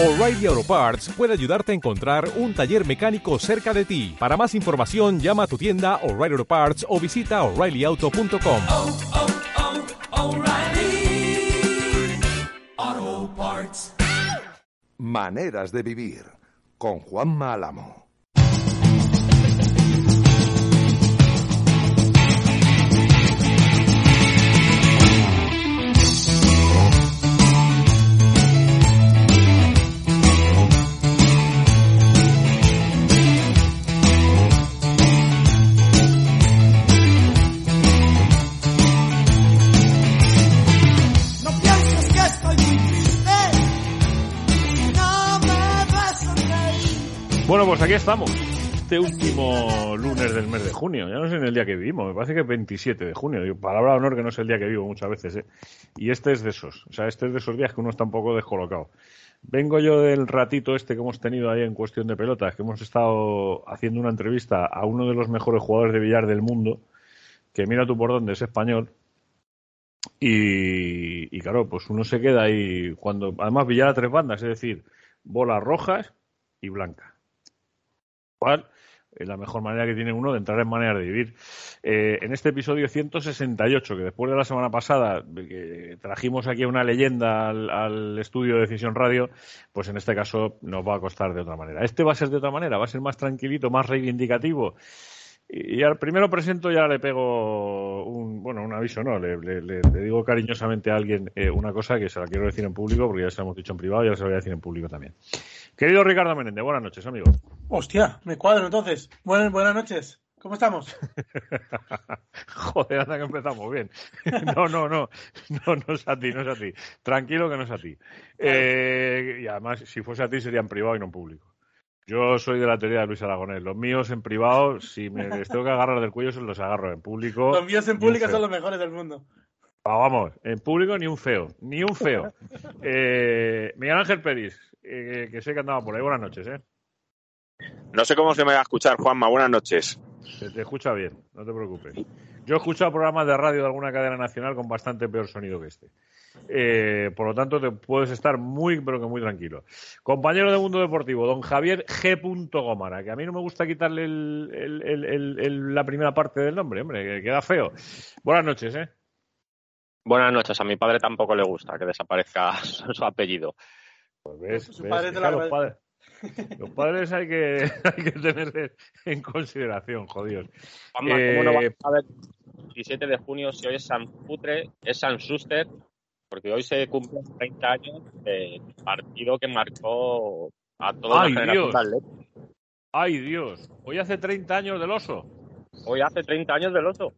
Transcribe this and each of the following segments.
O'Reilly Auto Parts puede ayudarte a encontrar un taller mecánico cerca de ti. Para más información, llama a tu tienda O'Reilly Auto Parts o visita oreillyauto.com. oh, oh, Parts. Maneras de vivir con Juanma Álamo. Bueno, pues aquí estamos. Este último lunes del mes de junio. Ya no sé en el día que vivimos. Me parece que es 27 de junio. Palabra de honor que no es el día que vivo muchas veces. ¿eh? Y este es de esos. O sea, este es de esos días que uno está un poco descolocado. Vengo yo del ratito este que hemos tenido ahí en cuestión de pelotas, que hemos estado haciendo una entrevista a uno de los mejores jugadores de billar del mundo, que mira tú por dónde es español. Y, y claro, pues uno se queda ahí cuando, además billar a tres bandas, es decir, bolas rojas y blancas. ¿Cuál? Es la mejor manera que tiene uno de entrar en maneras de vivir. Eh, en este episodio 168, que después de la semana pasada que trajimos aquí una leyenda al, estudio de Decisión Radio, pues en este caso nos va a costar de otra manera. Este va a ser de otra manera, va a ser más tranquilito, más reivindicativo. Y, al primero presento ya le pego un, bueno, un aviso, no, le, le- digo cariñosamente a alguien eh, una cosa que se la quiero decir en público, porque ya se lo hemos dicho en privado ya se lo voy a decir en público también. Querido Ricardo Menéndez, buenas noches, amigo. Hostia, me cuadro entonces. Buenas, buenas noches. ¿Cómo estamos? Joder, anda que empezamos bien. No, no, no, no, no es a ti, no es a ti. Tranquilo que no es a ti. Eh, y además, si fuese a ti sería en privado y no en público. Yo soy de la teoría de Luis Aragonés. Los míos en privado, si me les tengo que agarrar del cuello, se los agarro en público. Los míos en feo. son los mejores del mundo. Vamos, en público ni un feo, ni un feo. Eh, Miguel Ángel Peris, eh, que sé que andaba por ahí. Buenas noches, ¿eh? No sé cómo se me va a escuchar, Juanma. Buenas noches. Se te escucha bien, no te preocupes. Yo he escuchado programas de radio de alguna cadena nacional con bastante peor sonido que este. Eh, por lo tanto, te puedes estar muy, pero que muy tranquilo. Compañero de Mundo Deportivo, don Javier G. Gómara, que a mí no me gusta quitarle el- el- el- el- el- la primera parte del nombre, hombre, que queda feo. Buenas noches, ¿eh? Buenas noches. A mi padre tampoco le gusta que desaparezca su apellido. Pues ves, Su ves, padre te lo claro, los, padres, los padres hay que, hay que tener en consideración, jodidos. Juanma, Eh, ¿cómo no vas a saber 17 de junio si hoy es San Putre, es San Suster? Porque hoy se cumplen 30 años del partido que marcó a toda ¡Ay, la generación Dios! ¡Ay, Dios! Hoy hace 30 años del oso. Hoy hace 30 años del oso.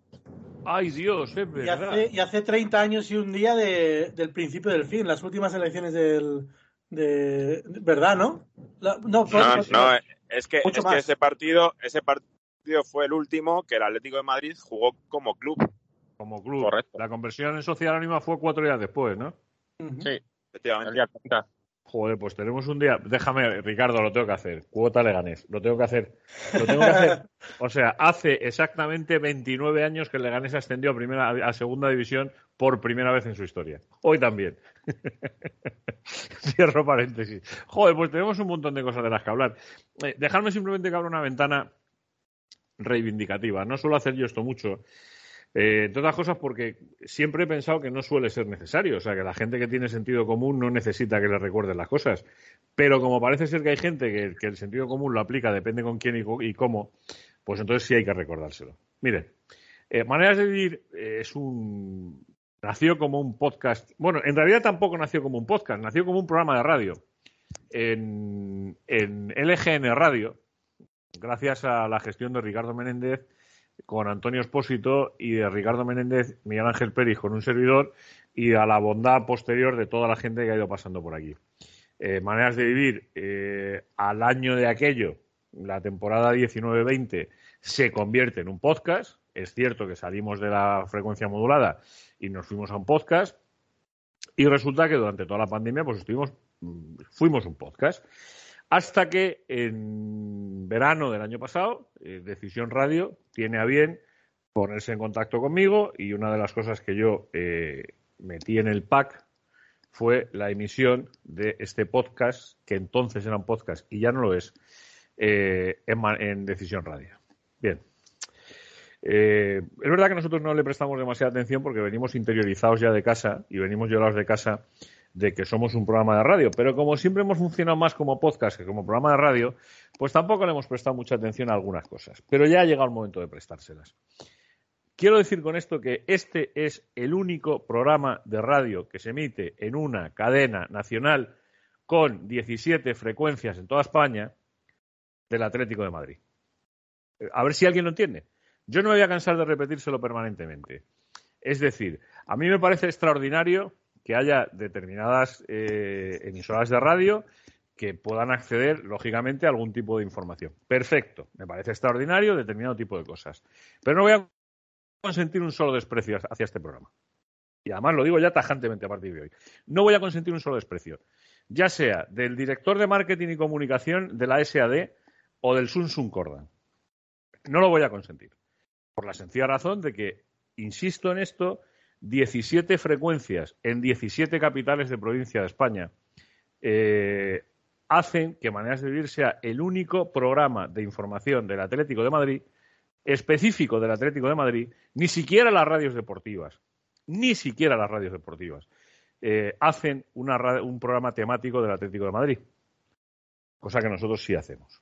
¡Ay, Dios! Es Y verdad. hace, y hace 30 años y un día de- del principio del fin, las últimas elecciones del. De, ¿Verdad, no? La- no, No, no, es que, es que ese partido, ese partido fue el último que el Atlético de Madrid jugó como club. Como club. Correcto. La conversión en social anónima fue cuatro días después, ¿no? Sí, el Efectivamente. Día 30. Joder, pues tenemos un día. Déjame, Ricardo, lo tengo que hacer. Cuota Leganés. Lo tengo que hacer. Lo tengo que hacer. O sea, hace exactamente 29 años que Leganés ascendió a, primera, a segunda división por primera vez en su historia. Hoy también. Cierro paréntesis. Joder, pues tenemos un montón de cosas de las que hablar. Eh, simplemente que abra una ventana reivindicativa. No suelo hacer yo esto mucho. Eh, entre otras cosas porque siempre he pensado que no suele ser necesario. O sea, que la gente que tiene sentido común no necesita que le recuerden las cosas. Pero como parece ser que hay gente que, el sentido común lo aplica, depende con quién y, y cómo, pues entonces sí hay que recordárselo. Miren, eh, Maneras de Vivir eh, es un... Nació como un podcast. Bueno, en realidad tampoco nació como un podcast, nació como un programa de radio. En, en LGN Radio, gracias a la gestión de Ricardo Menéndez con Antonio Espósito y de Ricardo Menéndez, Miguel Ángel Pérez con un servidor y a la bondad posterior de toda la gente que ha ido pasando por aquí. Eh, maneras de vivir eh, al año de aquello, la temporada 19-20, se convierte en un podcast. Es cierto que salimos de la frecuencia modulada y nos fuimos a un podcast. Y resulta que durante toda la pandemia, pues estuvimos, mm, fuimos un podcast. Hasta que en verano del año pasado, eh, Decisión Radio tiene a bien ponerse en contacto conmigo y una de las cosas que yo eh, metí en el pack fue la emisión de este podcast, que entonces era un podcast y ya no lo es, eh, en, Decisión Radio. Bien. Eh, es verdad que nosotros no le prestamos demasiada atención porque venimos interiorizados ya de casa y venimos llorados de casa de que somos un programa de radio, pero como siempre hemos funcionado más como podcast que como programa de radio, pues tampoco le hemos prestado mucha atención a algunas cosas. Pero ya ha llegado el momento de prestárselas. Quiero decir con esto que este es el único programa de radio que se emite en una cadena nacional con 17 frecuencias en toda España del Atlético de Madrid. Eh, A ver si alguien lo entiende. Yo no me voy a cansar de repetírselo permanentemente. Es decir, a mí me parece extraordinario que haya determinadas eh, emisoras de radio que puedan acceder, lógicamente, a algún tipo de información. Perfecto, me parece extraordinario determinado tipo de cosas. Pero no voy a consentir un solo desprecio hacia este programa. Y además lo digo ya tajantemente a partir de hoy. No voy a consentir un solo desprecio, ya sea del director de marketing y comunicación de la SAD o del Sun Sun Cordan. No lo voy a consentir. Por la sencilla razón de que, insisto en esto, 17 frecuencias en 17 capitales de provincia de España eh, hacen que Maneras de Vivir sea el único programa de información del Atlético de Madrid, específico del Atlético de Madrid, ni siquiera las radios deportivas, ni siquiera las radios deportivas, eh, hacen una un programa temático del Atlético de Madrid, cosa que nosotros sí hacemos.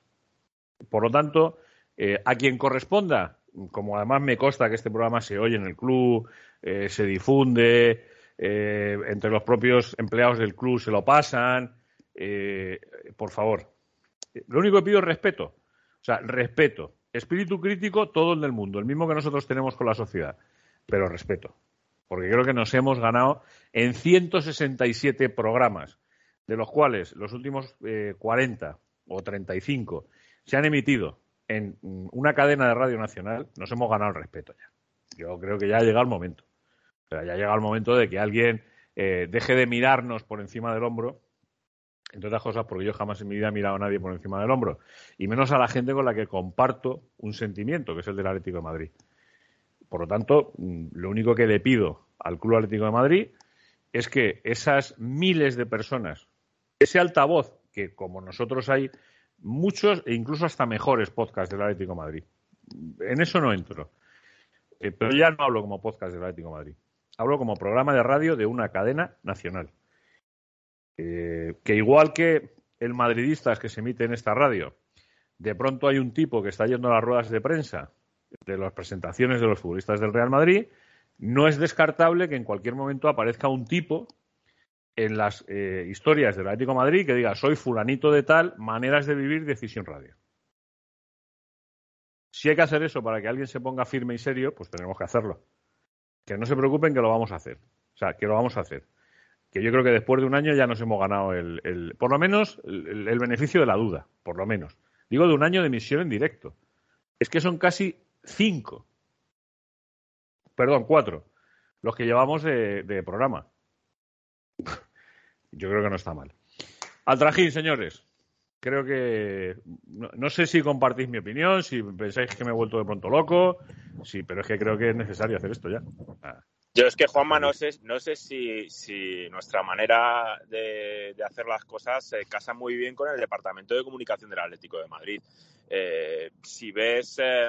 Por lo tanto, eh, a quien corresponda, como además me consta que este programa se oye en el club, eh, se difunde, eh, entre los propios empleados del club se lo pasan, eh, por favor. Lo único que pido es respeto. O sea, respeto. Espíritu crítico, todo el del mundo, el mismo que nosotros tenemos con la sociedad. Pero respeto. Porque creo que nos hemos ganado en 167 programas, de los cuales los últimos eh, 40 o 35 se han emitido en una cadena de radio nacional, nos hemos ganado el respeto ya. Yo creo que ya ha llegado el momento. O sea, ya ha llegado el momento de que alguien eh, deje de mirarnos por encima del hombro, entre otras cosas porque yo jamás en mi vida he mirado a nadie por encima del hombro, y menos a la gente con la que comparto un sentimiento, que es el del Atlético de Madrid. Por lo tanto, mm, lo único que le pido al Club Atlético de Madrid es que esas miles de personas, ese altavoz, que como nosotros hay muchos e incluso hasta mejores podcasts del Atlético de Madrid. En eso no entro. Eh, pero ya no hablo como podcast del Atlético Madrid. Hablo como programa de radio de una cadena nacional. Eh, que igual que el Madridistas que se emite en esta radio, de pronto hay un tipo que está yendo a las ruedas de prensa de las presentaciones de los futbolistas del Real Madrid, no es descartable que en cualquier momento aparezca un tipo en las eh, historias del Atlético de Madrid que diga soy fulanito de tal, maneras de vivir, decisión radio. Si hay que hacer eso para que alguien se ponga firme y serio, pues tenemos que hacerlo. Que no se preocupen que lo vamos a hacer. O sea, que lo vamos a hacer. Que yo creo que después de un año ya nos hemos ganado el, el- por lo menos el, beneficio de la duda, por lo menos. Digo de un año de emisión en directo. Es que son casi cinco. Perdón, cuatro. Los que llevamos de programa. Yo creo que no está mal. Al trajín, señores. Creo que. No, sé si compartís mi opinión, si pensáis que me he vuelto de pronto loco. Sí, pero es que creo que es necesario hacer esto ya. Ah, Yo es que, Juanma, no sé, no sé si, nuestra manera de, de hacer las cosas se casa muy bien con el Departamento de Comunicación del Atlético de Madrid. Eh, si ves, eh,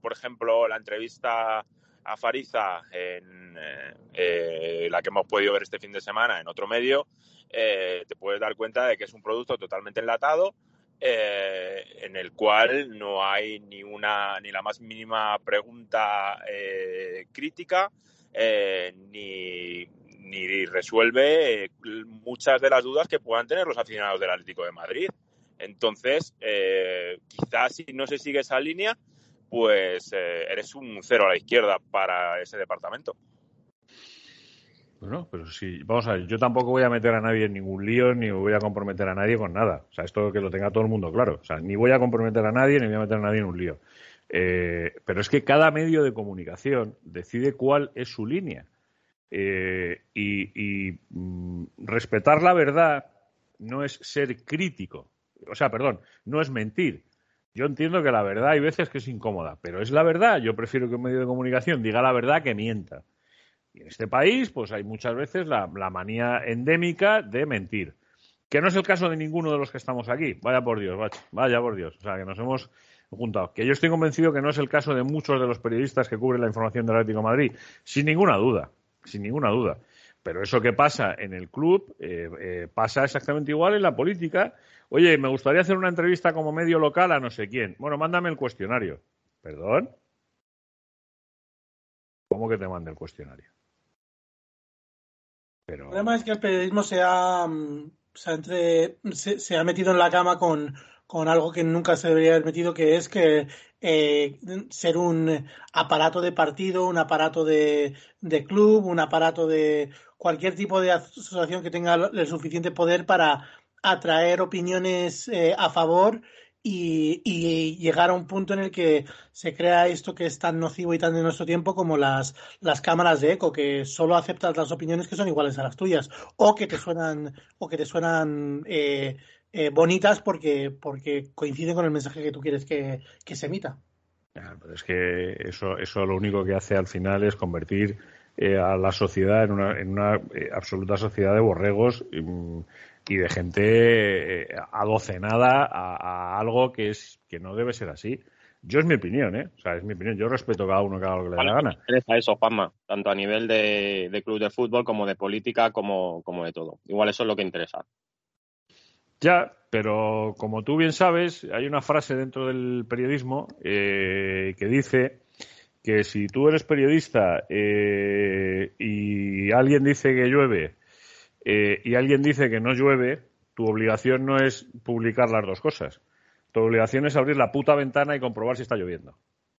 por ejemplo, la entrevista a Fariza en eh, eh, la que hemos podido ver este fin de semana en otro medio, eh, te puedes dar cuenta de que es un producto totalmente enlatado eh, en el cual no hay ni una ni la más mínima pregunta eh, crítica ni, ni resuelve muchas de las dudas que puedan tener los aficionados del Atlético de Madrid. Entonces, quizás si no se sigue esa línea, pues eh, eres un cero a la izquierda para ese departamento. Bueno, pero sí, vamos a ver, yo tampoco voy a meter a nadie en ningún lío, ni voy a comprometer a nadie con nada. O sea, esto que lo tenga todo el mundo claro. O sea, ni voy a comprometer a nadie, ni voy a meter a nadie en un lío. Eh, pero es que cada medio de comunicación decide cuál es su línea. Eh, y mm, respetar la verdad no es ser crítico. O sea, perdón, no es mentir. Yo entiendo que la verdad hay veces que es incómoda, pero es la verdad. Yo prefiero que un medio de comunicación diga la verdad que mienta. Y en este país, pues hay muchas veces la, manía endémica de mentir. Que no es el caso de ninguno de los que estamos aquí. Vaya por Dios, vaya, vaya por Dios. O sea, que nos hemos juntado. Que yo estoy convencido que no es el caso de muchos de los periodistas que cubren la información del Atlético Madrid. Sin ninguna duda. Sin ninguna duda. Pero eso que pasa en el club eh, eh, pasa exactamente igual en la política. Oye, me gustaría hacer una entrevista como medio local a no sé quién. Bueno, mándame el cuestionario. ¿Perdón? ¿Cómo que te mande el cuestionario? Pero... El problema es que el periodismo se ha, mm, entre, se, ha metido en la cama con, algo que nunca se debería haber metido, que es que eh, ser un aparato de partido, un aparato de, club, un aparato de cualquier tipo de asociación que tenga el suficiente poder para atraer opiniones eh, a favor y, llegar a un punto en el que se crea esto que es tan nocivo y tan de nuestro tiempo como las, las cámaras de eco, que solo aceptas las opiniones que son iguales a las tuyas, o que te suenan, o que te suenan eh, eh, bonitas porque, porque coinciden con el mensaje que tú quieres que, que se emita. Es que eso, eso lo único que hace al final es convertir eh, a la sociedad en una, en una eh, absoluta sociedad de borregos y, y de gente eh, adocenada a, a, algo que es que no debe ser así. Yo es mi opinión, ¿eh? O sea, es mi opinión. Yo respeto a cada uno que haga lo que le dé la gana. interesa eso, Juanma, tanto a nivel de, de, club de fútbol como de política, como, como de todo. Igual eso es lo que interesa. Ya, pero como tú bien sabes, hay una frase dentro del periodismo eh, que dice que si tú eres periodista eh, y alguien dice que llueve eh, y alguien dice que no llueve, tu obligación no es publicar las dos cosas. Tu obligación es abrir la puta ventana y comprobar si está lloviendo.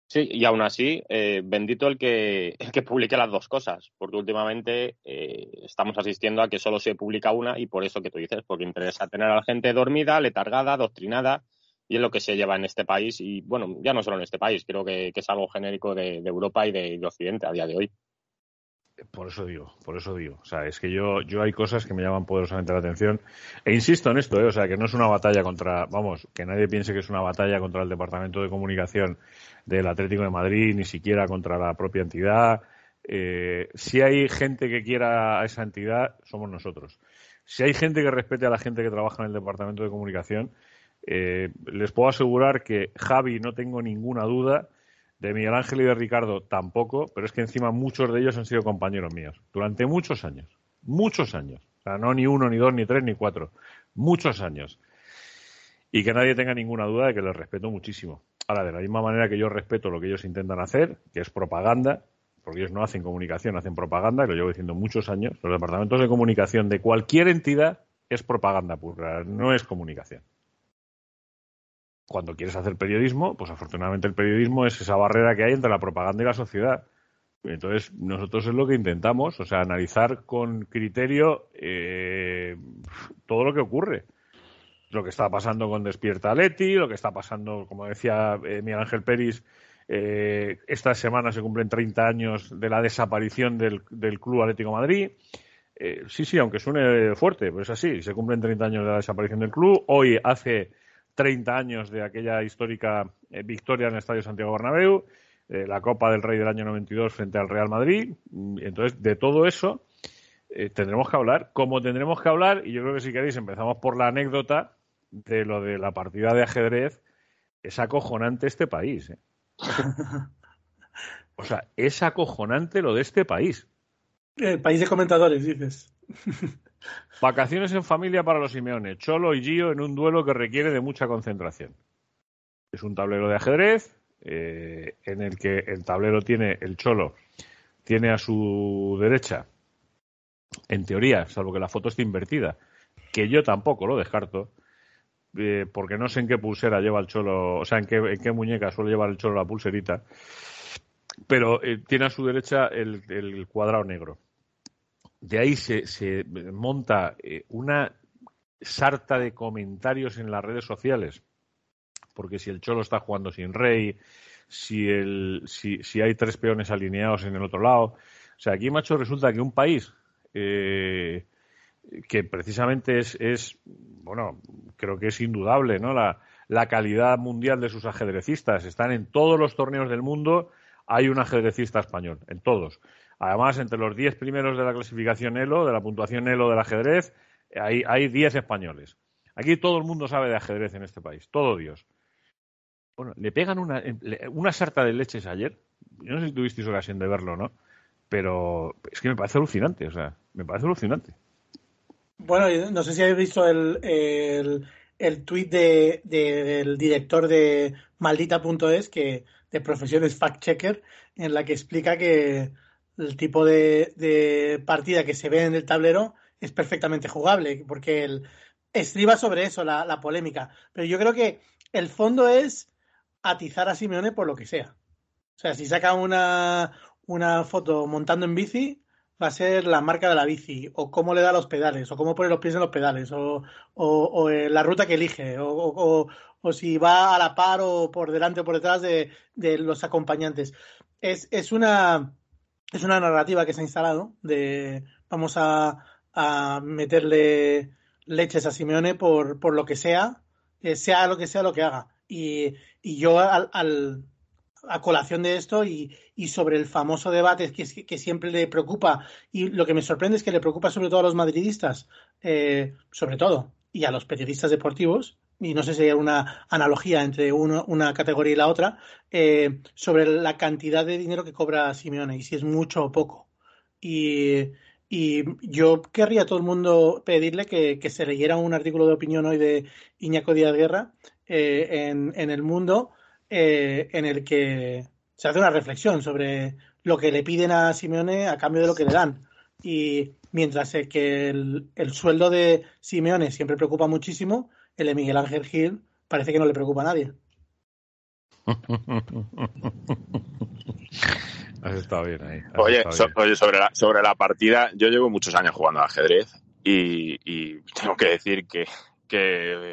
Sí, y aún así, eh, bendito el que, el que publique las dos cosas, porque últimamente eh, estamos asistiendo a que solo se publica una y por eso que tú dices, porque interesa tener a la gente dormida, letargada, adoctrinada, y es lo que se lleva en este país, y bueno, ya no solo en este país, creo que, es algo genérico de, Europa y de, Occidente a día de hoy. Por eso digo, por eso digo. O sea, es que yo, yo hay cosas que me llaman poderosamente la atención. E insisto en esto, ¿eh? o sea, que no es una batalla contra, vamos, que nadie piense que es una batalla contra el Departamento de Comunicación del Atlético de Madrid, ni siquiera contra la propia entidad. Eh, si hay gente que quiera a esa entidad, somos nosotros. Si hay gente que respete a la gente que trabaja en el Departamento de Comunicación, eh, les puedo asegurar que Javi, no tengo ninguna duda, de Miguel Ángel y de Ricardo tampoco, pero es que encima muchos de ellos han sido compañeros míos durante muchos años, muchos años. O sea, no ni uno, ni dos, ni tres, ni cuatro, muchos años. Y que nadie tenga ninguna duda de que les respeto muchísimo. Ahora, de la misma manera que yo respeto lo que ellos intentan hacer, que es propaganda, porque ellos no hacen comunicación, hacen propaganda, y lo llevo diciendo muchos años, los departamentos de comunicación de cualquier entidad es propaganda pura, no es comunicación cuando quieres hacer periodismo, pues afortunadamente el periodismo es esa barrera que hay entre la propaganda y la sociedad. Entonces, nosotros es lo que intentamos, o sea, analizar con criterio eh, todo lo que ocurre. Lo que está pasando con Despierta Leti, lo que está pasando, como decía eh, Miguel Ángel Peris, eh, esta semana se cumplen 30 años de la desaparición del, del Club Atlético Madrid. Eh, sí, sí, aunque suene fuerte, pues así, se cumplen 30 años de la desaparición del club. Hoy hace 30 años de aquella histórica eh, victoria en el Estadio Santiago Bernabéu, eh, la Copa del Rey del año 92 frente al Real Madrid. Mm, entonces, de todo eso eh, tendremos que hablar, como tendremos que hablar, y yo creo que si queréis empezamos por la anécdota de lo de la partida de ajedrez, es acojonante este país. ¿eh? o sea, es acojonante lo de este país. El país de comentadores, dices. Vacaciones en familia para los Simeone. Cholo y Gio en un duelo que requiere de mucha concentración. Es un tablero de ajedrez eh, en el que el tablero tiene el Cholo, tiene a su derecha, en teoría, salvo que la foto esté invertida, que yo tampoco lo descarto, eh, porque no sé en qué pulsera lleva el Cholo, o sea, en qué, en qué muñeca suele llevar el Cholo la pulserita, pero eh, tiene a su derecha el, el cuadrado negro de ahí se, se monta eh, una sarta de comentarios en las redes sociales, porque si el Cholo está jugando sin rey, si, el, si, si hay tres peones alineados en el otro lado. O sea, aquí, macho, resulta que un país eh, que precisamente es, es, bueno, creo que es indudable, ¿no? La, la calidad mundial de sus ajedrecistas. Están en todos los torneos del mundo, hay un ajedrecista español, en todos Además, entre los 10 primeros de la clasificación ELO, de la puntuación ELO del ajedrez, hay, hay 10 españoles. Aquí todo el mundo sabe de ajedrez en este país, todo Dios. Bueno, le pegan una, una sarta de leches ayer. Yo no sé si tuvisteis ocasión de verlo, ¿no? Pero es que me parece alucinante, o sea, me parece alucinante. Bueno, no sé si habéis visto el, el, el tuit de, de- del director de maldita.es, que de profesiones fact-checker, en la que explica que el tipo de, partida que se ve en el tablero es perfectamente jugable, porque el, estriba sobre eso la, polémica. Pero yo creo que el fondo es atizar a Simeone por lo que sea. O sea, si saca una, una foto montando en bici, va a ser la marca de la bici, o cómo le da los pedales, o cómo pone los pies en los pedales, o, o- o, eh, la ruta que elige, o- o si va a la par o por delante o por detrás de, de los acompañantes. Es, es una es una narrativa que se ha instalado de vamos a, a meterle leches a Simeone por, por lo que sea, eh, sea lo que sea lo que haga. Y, y yo al, al- a colación de esto y, y sobre el famoso debate que, que siempre le preocupa y lo que me sorprende es que le preocupa sobre todo a los madridistas, eh, sobre todo, y a los periodistas deportivos, y no sé si hay una analogía entre uno- una categoría y la otra, eh, sobre la cantidad de dinero que cobra Simeone y si es mucho o poco. Y, y yo querría a todo el mundo pedirle que, que se leyera un artículo de opinión hoy de Iñaco Díaz Guerra eh, en, en El Mundo, eh, en el que se hace una reflexión sobre lo que le piden a Simeone a cambio de lo que le dan. Y mientras que el, el sueldo de Simeone siempre preocupa muchísimo, el de Miguel Ángel Gil parece que no le preocupa a nadie. Has estado bien ahí. has Oye, estado so- bien. oye, sobre, la, sobre la partida, yo llevo muchos años jugando al ajedrez y, y tengo que decir que, que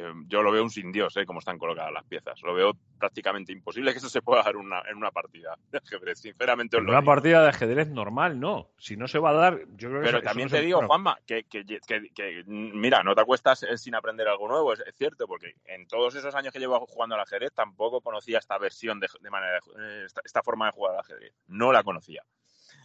eh, yo lo veo un sin Dios, ¿eh? Cómo están colocadas las piezas. Lo veo prácticamente imposible que eso se pueda dar una- en una partida de ajedrez. Sinceramente, os lo una digo. partida de ajedrez normal, no. Si no se va a dar, yo creo que Pero también te digo, bueno, Juanma, que, que- que- que, mira, no te acuestas eh, sin aprender algo nuevo, es, es cierto, porque en todos esos años que llevo jugando al ajedrez tampoco conocía esta versión de, de manera, de- eh, esta, esta forma de jugar al ajedrez. No la conocía.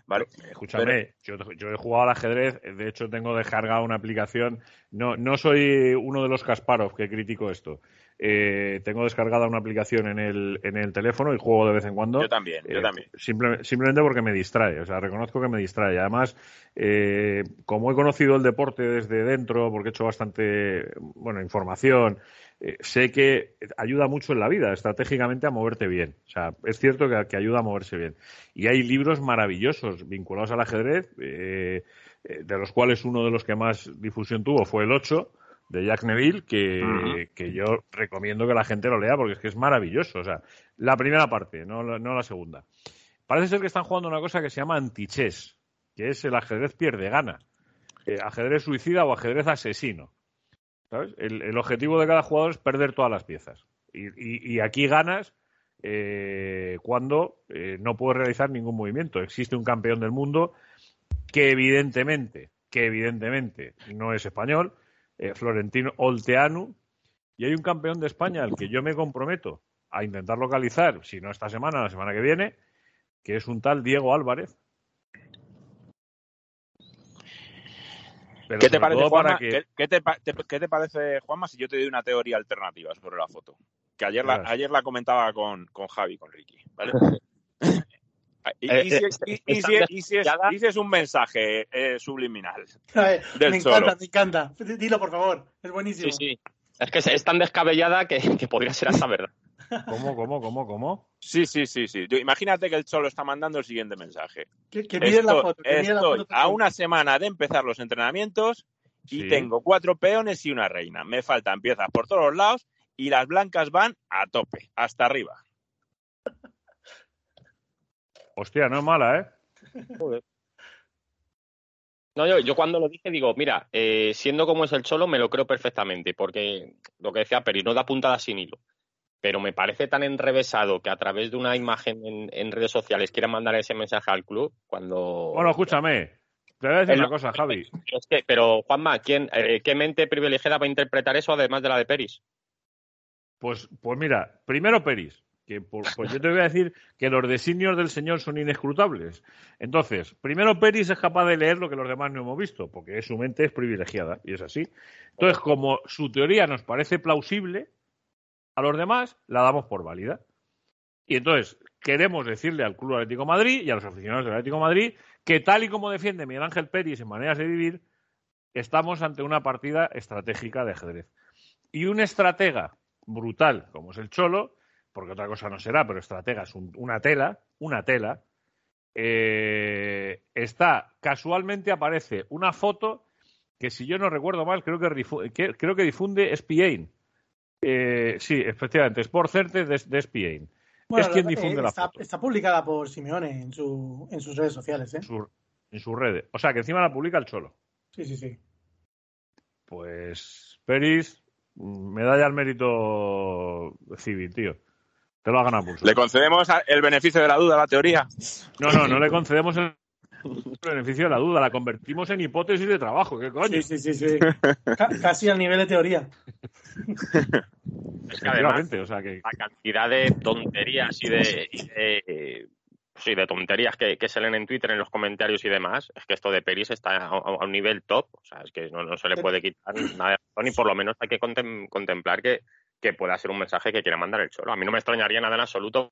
¿Vale? Escúchame, yo, yo he jugado al ajedrez, de hecho tengo descargada una aplicación, no, no soy uno de los Kasparov que critico esto, Eh, tengo descargada una aplicación en el, en el teléfono y juego de vez en cuando. Yo también, yo Eh, también. simple- simplemente porque me distrae, o sea, reconozco que me distrae. Además, eh, como he conocido el deporte desde dentro, porque he hecho bastante, bueno, información, eh, sé que ayuda mucho en la vida, estratégicamente a moverte bien. O sea, es cierto que, que ayuda a moverse bien. Y hay libros maravillosos vinculados al ajedrez, eh, de los cuales uno de los que más difusión tuvo fue el 8 de Jack Neville, que, que yo recomiendo que la gente lo lea porque es que es maravilloso. O sea, la primera parte, no, la- no la segunda. Parece ser que están jugando una cosa que se llama antichess, que es el ajedrez pierde-gana. Eh, ajedrez suicida o ajedrez asesino. ¿Sabes? El, el objetivo de cada jugador es perder todas las piezas. Y, y- y aquí ganas eh, cuando eh, no puedes realizar ningún movimiento. Existe un campeón del mundo que evidentemente, que evidentemente no es español, eh, Florentino Olteanu, y hay un campeón de España al que yo me comprometo a intentar localizar, si no esta semana, la semana que viene, que es un tal Diego Álvarez. Pero ¿Qué te parece, Juanma? que- ¿Qué, qué te, pa- te- qué te parece, Juanma, si yo te doy una teoría alternativa sobre la foto? Que ayer la, ayer la comentaba con, con Javi, con Ricky, ¿vale? Y, y si, y- y está si- y si es, si un mensaje eh, subliminal. Ay, Del me encanta, me encanta. Dilo, por favor. Es buenísimo. Sí, sí. Es que es tan descabellada que, que podría ser hasta verdad. ¿Cómo, cómo, cómo, cómo? Sí, sí, sí, sí. Yo- imagínate que el Cholo está mandando el siguiente mensaje. Que, que miren la foto. Que miren la estoy foto a una semana de empezar los entrenamientos y Sí. tengo cuatro peones y una reina. Me faltan piezas por todos los lados y las blancas van a tope, hasta arriba. Hostia, no es mala, ¿eh? No, yo, yo cuando lo dije digo, mira, eh, siendo como es el Cholo, me lo creo perfectamente, porque lo que decía Peri, no da puntada sin hilo. Pero me parece tan enrevesado que a través de una imagen en, en redes sociales quieran mandar ese mensaje al club cuando... Bueno, escúchame. Te voy a decir El- una cosa, Javi. Es que, pero Juanma, ¿quién, eh, ¿qué mente privilegiada va a interpretar eso además de la de Peris? Pues, pues mira, primero Peris, Que por- pues yo te voy a decir que los designios del señor son inescrutables. Entonces, primero Peris es capaz de leer lo que los demás no hemos visto, porque su mente es privilegiada, y es así. Entonces, como su teoría nos parece plausible, a los demás la damos por válida. Y entonces, queremos decirle al Club Atlético Madrid y a los aficionados del Atlético Madrid que tal y como defiende Miguel Ángel Peris en Maneras de Vivir, estamos ante una partida estratégica de ajedrez. Y un estratega brutal, como es el Cholo, porque otra cosa no será, pero estratega es un- una tela, una tela, eh, está, casualmente aparece una foto que si yo no recuerdo mal, creo que, creo que difunde SPAIN. Eh, sí, efectivamente, Sport Center de, de SPAIN. Bueno, es quien difunde la está, foto está publicada por Simeone en, su, en sus redes sociales, ¿eh? en, su- en sus redes. O sea, que encima la publica el Cholo. Sí, sí, sí. Pues, Peris, medalla al mérito civil, tío. Te lo ha ganado pulso. ¿Le concedemos el beneficio de la duda a la teoría? No, no, no le concedemos el beneficio de la duda, la convertimos en hipótesis de trabajo. ¿Qué coño? Sí, sí, sí, sí. Ca- casi al nivel de teoría. Es que además, o sea que la cantidad de tonterías y de, y de, sí, de tonterías que, que se leen en Twitter, en los comentarios y demás, es que esto de Peris está a, a- a un nivel top. O sea, es que no, no se le puede quitar nada de razón y por lo menos hay que contem- contemplar que, que pueda ser un mensaje que quiere mandar el Cholo. A mí no me extrañaría nada en absoluto.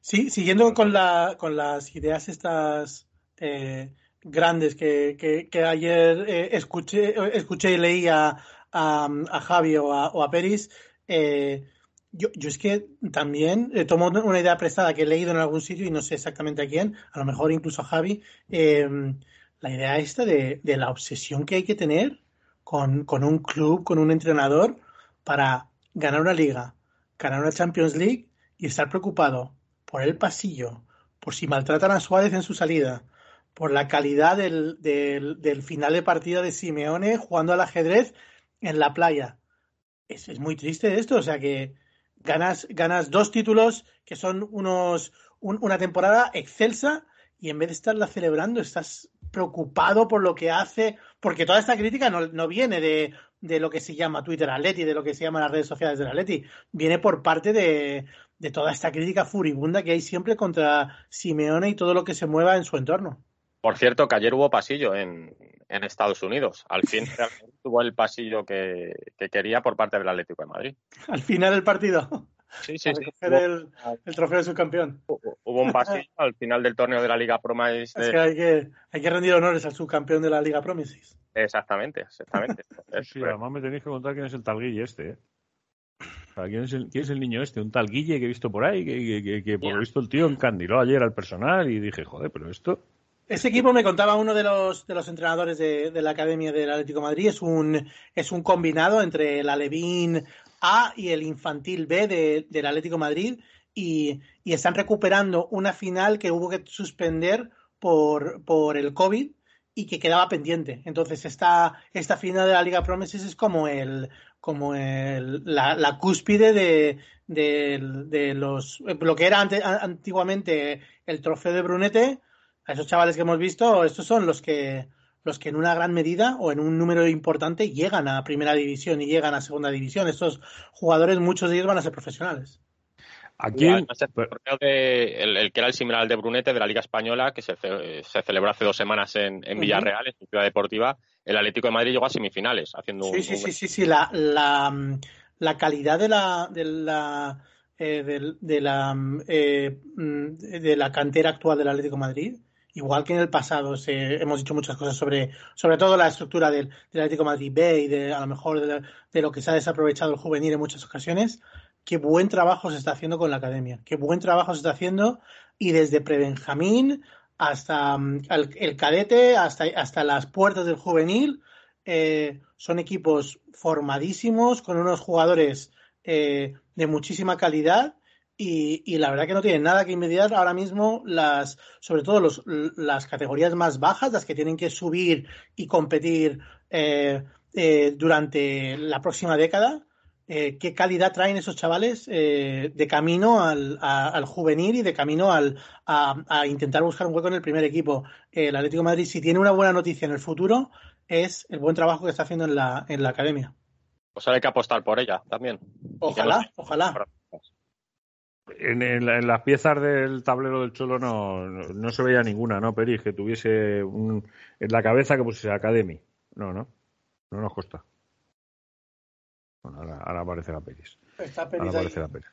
Sí, siguiendo con, la, con las ideas estas eh, grandes que, que, ayer eh, escuché, escuché y leí a, a, Javi o a, Peris, eh, yo, yo es que también eh, tomo una idea prestada que he leído en algún sitio y no sé exactamente a quién, a lo mejor incluso a Javi, la idea esta de, de la obsesión que hay que tener con, con un club, con un entrenador, para ganar una liga, ganar una Champions League y estar preocupado por el pasillo, por si maltratan a Suárez en su salida, por la calidad del, del, final de partida de Simeone jugando al ajedrez en la playa. Es, es muy triste esto, o sea que ganas, ganas dos títulos que son unos un- una temporada excelsa y en vez de estarla celebrando estás preocupado por lo que hace, porque toda esta crítica no, no viene de, de lo que se llama Twitter Atleti, de lo que se llama las redes sociales del Atleti, viene por parte de, de toda esta crítica furibunda que hay siempre contra Simeone y todo lo que se mueva en su entorno. Por cierto, que ayer hubo pasillo en, en Estados Unidos. Al fin realmente tuvo el pasillo que, que quería por parte del Atlético de Madrid. Al final del partido, Sí, sí, sí. recoger Hubo, el, el trofeo de subcampeón. Hubo un pasillo al final del torneo de la Liga Promise. Es que hay que, hay que rendir honores al subcampeón de la Liga Promises. Exactamente, exactamente. Sí, sí, además me tenéis que contar quién es el tal Guille este, ¿eh? O sea, ¿quién, es el, quién es el niño este? Un tal Guille que he visto por ahí, que, que- que- que por lo visto el tío encandiló ayer al personal y dije, joder, pero esto... Ese equipo me contaba uno de los, de los entrenadores de, de la Academia del Atlético de Madrid. Es un, es un combinado entre el Alevín A y el Infantil B de- del Atlético de Madrid. Y, están recuperando una final que hubo que suspender por, por el COVID y que quedaba pendiente. Entonces, esta, esta final de la Liga Promises es como el como el, la, la cúspide de, de, los lo que era antiguamente el trofeo de Brunete a esos chavales que hemos visto, estos son los que los que en una gran medida o en un número importante llegan a primera división y llegan a segunda división. Estos jugadores, muchos de ellos van a ser profesionales. Aquí, Además, el, torneo de- el- el que era el similar al de Brunete de la Liga Española, que se, ce- se celebró hace dos semanas en, en. Villarreal, en su ciudad deportiva, el Atlético de Madrid llegó a semifinales, haciendo un, Sí, sí, un- sí, sí, sí. La, la, la calidad de la de la eh, de, la eh, mm, de la cantera actual del Atlético de Madrid, igual que en el pasado se, hemos dicho muchas cosas sobre, sobre todo la estructura del, del Atlético de Madrid B y de a lo mejor de, la- de lo que se ha desaprovechado el juvenil en muchas ocasiones. Qué buen trabajo se está haciendo con la academia, qué buen trabajo se está haciendo y desde prebenjamín hasta mm, el, cadete, hasta, hasta las puertas del juvenil, eh, son equipos formadísimos, con unos jugadores eh, de muchísima calidad y, y la verdad que no tienen nada que envidiar ahora mismo las, sobre todo los, las categorías más bajas, las que tienen que subir y competir eh, durante la próxima década. Eh, qué calidad traen esos chavales eh, de camino al, a- al juvenil y de camino al, a, a intentar buscar un hueco en el primer equipo. Eh, el Atlético de Madrid, si tiene una buena noticia en el futuro, es el buen trabajo que está haciendo en la, en la academia. Pues hay que apostar por ella también. Ojalá, ojalá. En, en la- en las piezas del tablero del Cholo no, no, no se veía ninguna, ¿no, Peris? Que tuviese un, en la cabeza que pusiese Academy. No, no. No nos consta. Bueno, ahora, ahora aparece la Peris. Está Ahora Peris ahí. aparece la Peris.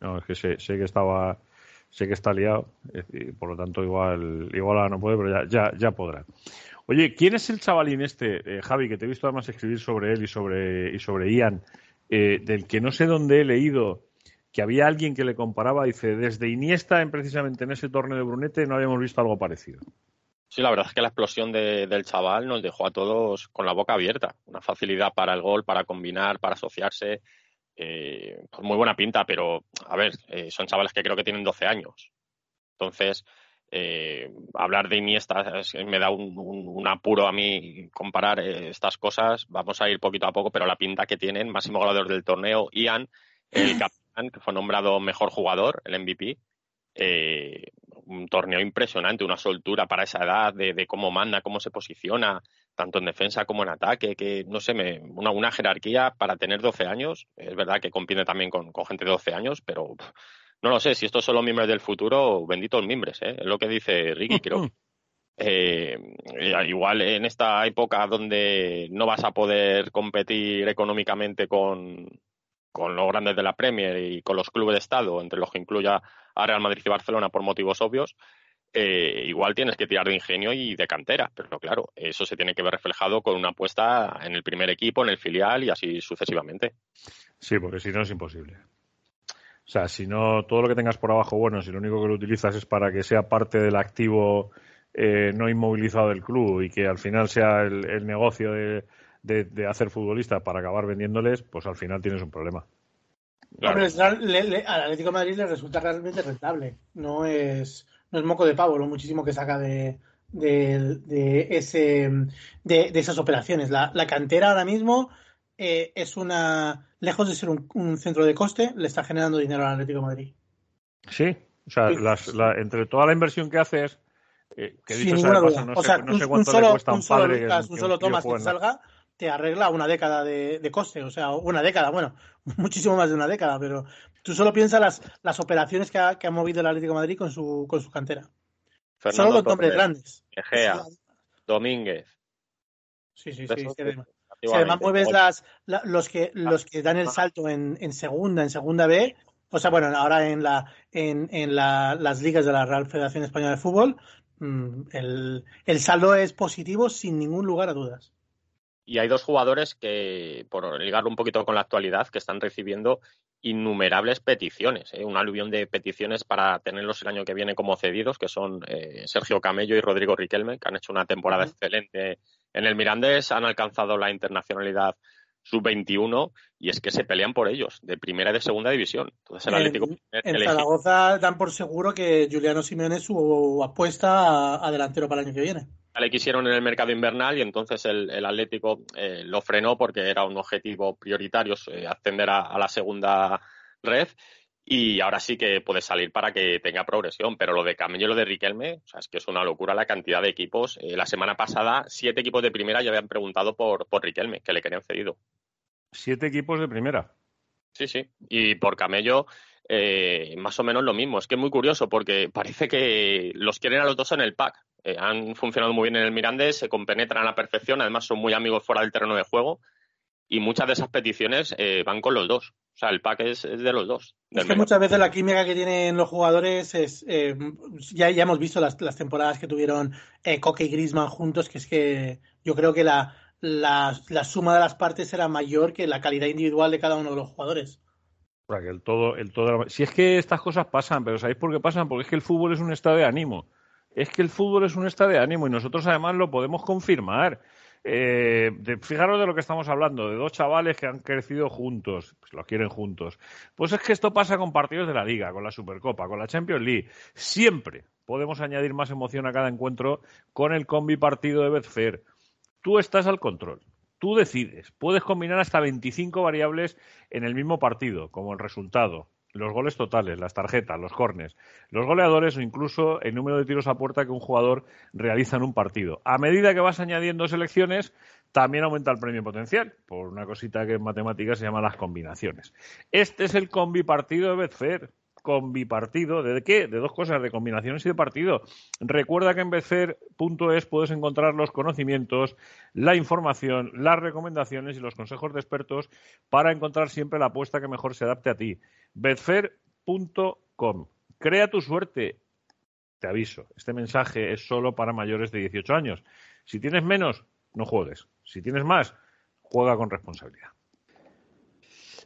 No, es que sé, sé que estaba, sé que está liado, y por lo tanto igual, igual ahora no puede, pero ya, ya, ya podrá. Oye, ¿quién es el chavalín este, eh, Javi, que te he visto además escribir sobre él y sobre, y sobre Ian, eh, del que no sé dónde he leído que había alguien que le comparaba, dice, desde Iniesta, en, precisamente en ese torneo de Brunete, no habíamos visto algo parecido. Sí, la verdad es que la explosión de- del chaval nos dejó a todos con la boca abierta. Una facilidad para el gol, para combinar, para asociarse. Eh, pues muy buena pinta, pero a ver, eh, son chavales que creo que tienen 12 años. Entonces, eh, hablar de Iniesta es- me da un, apuro a mí comparar estas cosas. Vamos a ir poquito a poco, pero la pinta que tienen, máximo goleador del torneo, Ian, el capitán, que fue nombrado mejor jugador, el MVP. eh, un torneo impresionante, una soltura para esa edad de, de cómo manda, cómo se posiciona, tanto en defensa como en ataque, que no sé, me, una, una jerarquía para tener 12 años. Es verdad que compite también con, con gente de 12 años, pero pff, no lo sé, si estos son los miembros del futuro, benditos miembros, ¿eh? es lo que dice Ricky, creo. Eh, igual en esta época donde no vas a poder competir económicamente con, con los grandes de la Premier y con los clubes de Estado, entre los que incluya a Real Madrid y Barcelona por motivos obvios, eh, igual tienes que tirar de ingenio y de cantera. Pero claro, eso se tiene que ver reflejado con una apuesta en el primer equipo, en el filial y así sucesivamente. Sí, porque si no es imposible. O sea, si no, todo lo que tengas por abajo, bueno, si lo único que lo utilizas es para que sea parte del activo eh, no inmovilizado del club y que al final sea el, negocio de, de- de hacer futbolistas para acabar vendiéndoles, pues al final tienes un problema. Claro. Hombre, es real- le- le- al Atlético de Madrid le resulta realmente rentable. No es, no es moco de pavo lo muchísimo que saca de, de, de ese, de, de esas operaciones. La, la cantera ahora mismo eh, es una, lejos de ser un, un centro de coste, le está generando dinero al Atlético de Madrid. Sí, o sea, Sí. las- la- entre toda la inversión que haces, eh, que Sin dicho sea paso, no o sé, sea, no un, sé un cuánto le solo, cuesta un un solo padre que- Lucas, que un solo tío Tomás que salga, te arregla una década de, de coste. O sea, una década, bueno, muchísimo más de una década, pero tú solo piensas las, las operaciones que ha, que ha movido el Atlético de Madrid con su, con su cantera. solo Fernando los nombres grandes. Egea, Domínguez. Sí, sí, sí. además- si activamente- además mueves las, la- los que los que dan el salto en, en segunda, en segunda B, o sea, bueno, ahora en la en, en la- las ligas de la Real Federación Española de Fútbol, mm, el, el saldo es positivo sin ningún lugar a dudas. Y hay dos jugadores que, por ligarlo un poquito con la actualidad, que están recibiendo innumerables peticiones, ¿eh? un aluvión de peticiones para tenerlos el año que viene como cedidos, que son eh, Sergio Camello y Rodrigo Riquelme, que han hecho una temporada excelente en el Mirandés, han alcanzado la internacionalidad sub-21 y es que se pelean por ellos, de primera y de segunda división. Entonces el Atlético En Zaragoza dan por seguro que Juliano Simeone es su apuesta a, a delantero para el año que viene. le quisieron en el mercado invernal y entonces el, el Atlético eh, lo frenó porque era un objetivo prioritario eh, ascender a, a la segunda red y ahora sí que puede salir para que tenga progresión, pero lo de Camello y lo de Riquelme, o sea, es que es una locura la cantidad de equipos. Eh, la semana pasada, siete equipos de primera ya habían preguntado por, por Riquelme, que le querían cedido. Siete equipos de primera. Sí, sí. Y por Camello, eh, más o menos lo mismo. Es que es muy curioso porque parece que los quieren a los dos en el pack. Eh, han funcionado muy bien en el Mirandés, se compenetran a la perfección, además son muy amigos fuera del terreno de juego y muchas de esas peticiones eh, van con los dos. O sea, el pack es, es de los dos. Es que muchas veces la química que tienen los jugadores es. eh, ya, ya hemos visto las, las temporadas que tuvieron eh, Coque y Grisman juntos, que es que yo creo que la, la, la suma de las partes era mayor que la calidad individual de cada uno de los jugadores. O sea, que el todo, el todo. Si es que estas cosas pasan, pero ¿sabéis por qué pasan? Porque es que el fútbol es un estado de ánimo. Es que el fútbol es un estado de ánimo y nosotros además lo podemos confirmar. Eh, de- fijaros de lo que estamos hablando, de dos chavales que han crecido juntos, pues los quieren juntos. Pues es que esto pasa con partidos de la Liga, con la Supercopa, con la Champions League. Siempre podemos añadir más emoción a cada encuentro con el combi partido de Betfair. Tú estás al control. Tú decides. Puedes combinar hasta 25 variables en el mismo partido, como el resultado, los goles totales, las tarjetas, los cornes, los goleadores o incluso el número de tiros a puerta que un jugador realiza en un partido. A medida que vas añadiendo selecciones, también aumenta el premio potencial, por una cosita que en matemáticas se llama las combinaciones. Este es el combi partido de Betfair. Con bipartido. ¿De qué? De dos cosas, de combinaciones y de partido. Recuerda que en Betfair.es puedes encontrar los conocimientos, la información, las recomendaciones y los consejos de expertos para encontrar siempre la apuesta que mejor se adapte a ti. Betfair.com. Crea tu suerte. Te aviso, este mensaje es solo para mayores de 18 años. Si tienes menos, no juegues. Si tienes más, juega con responsabilidad.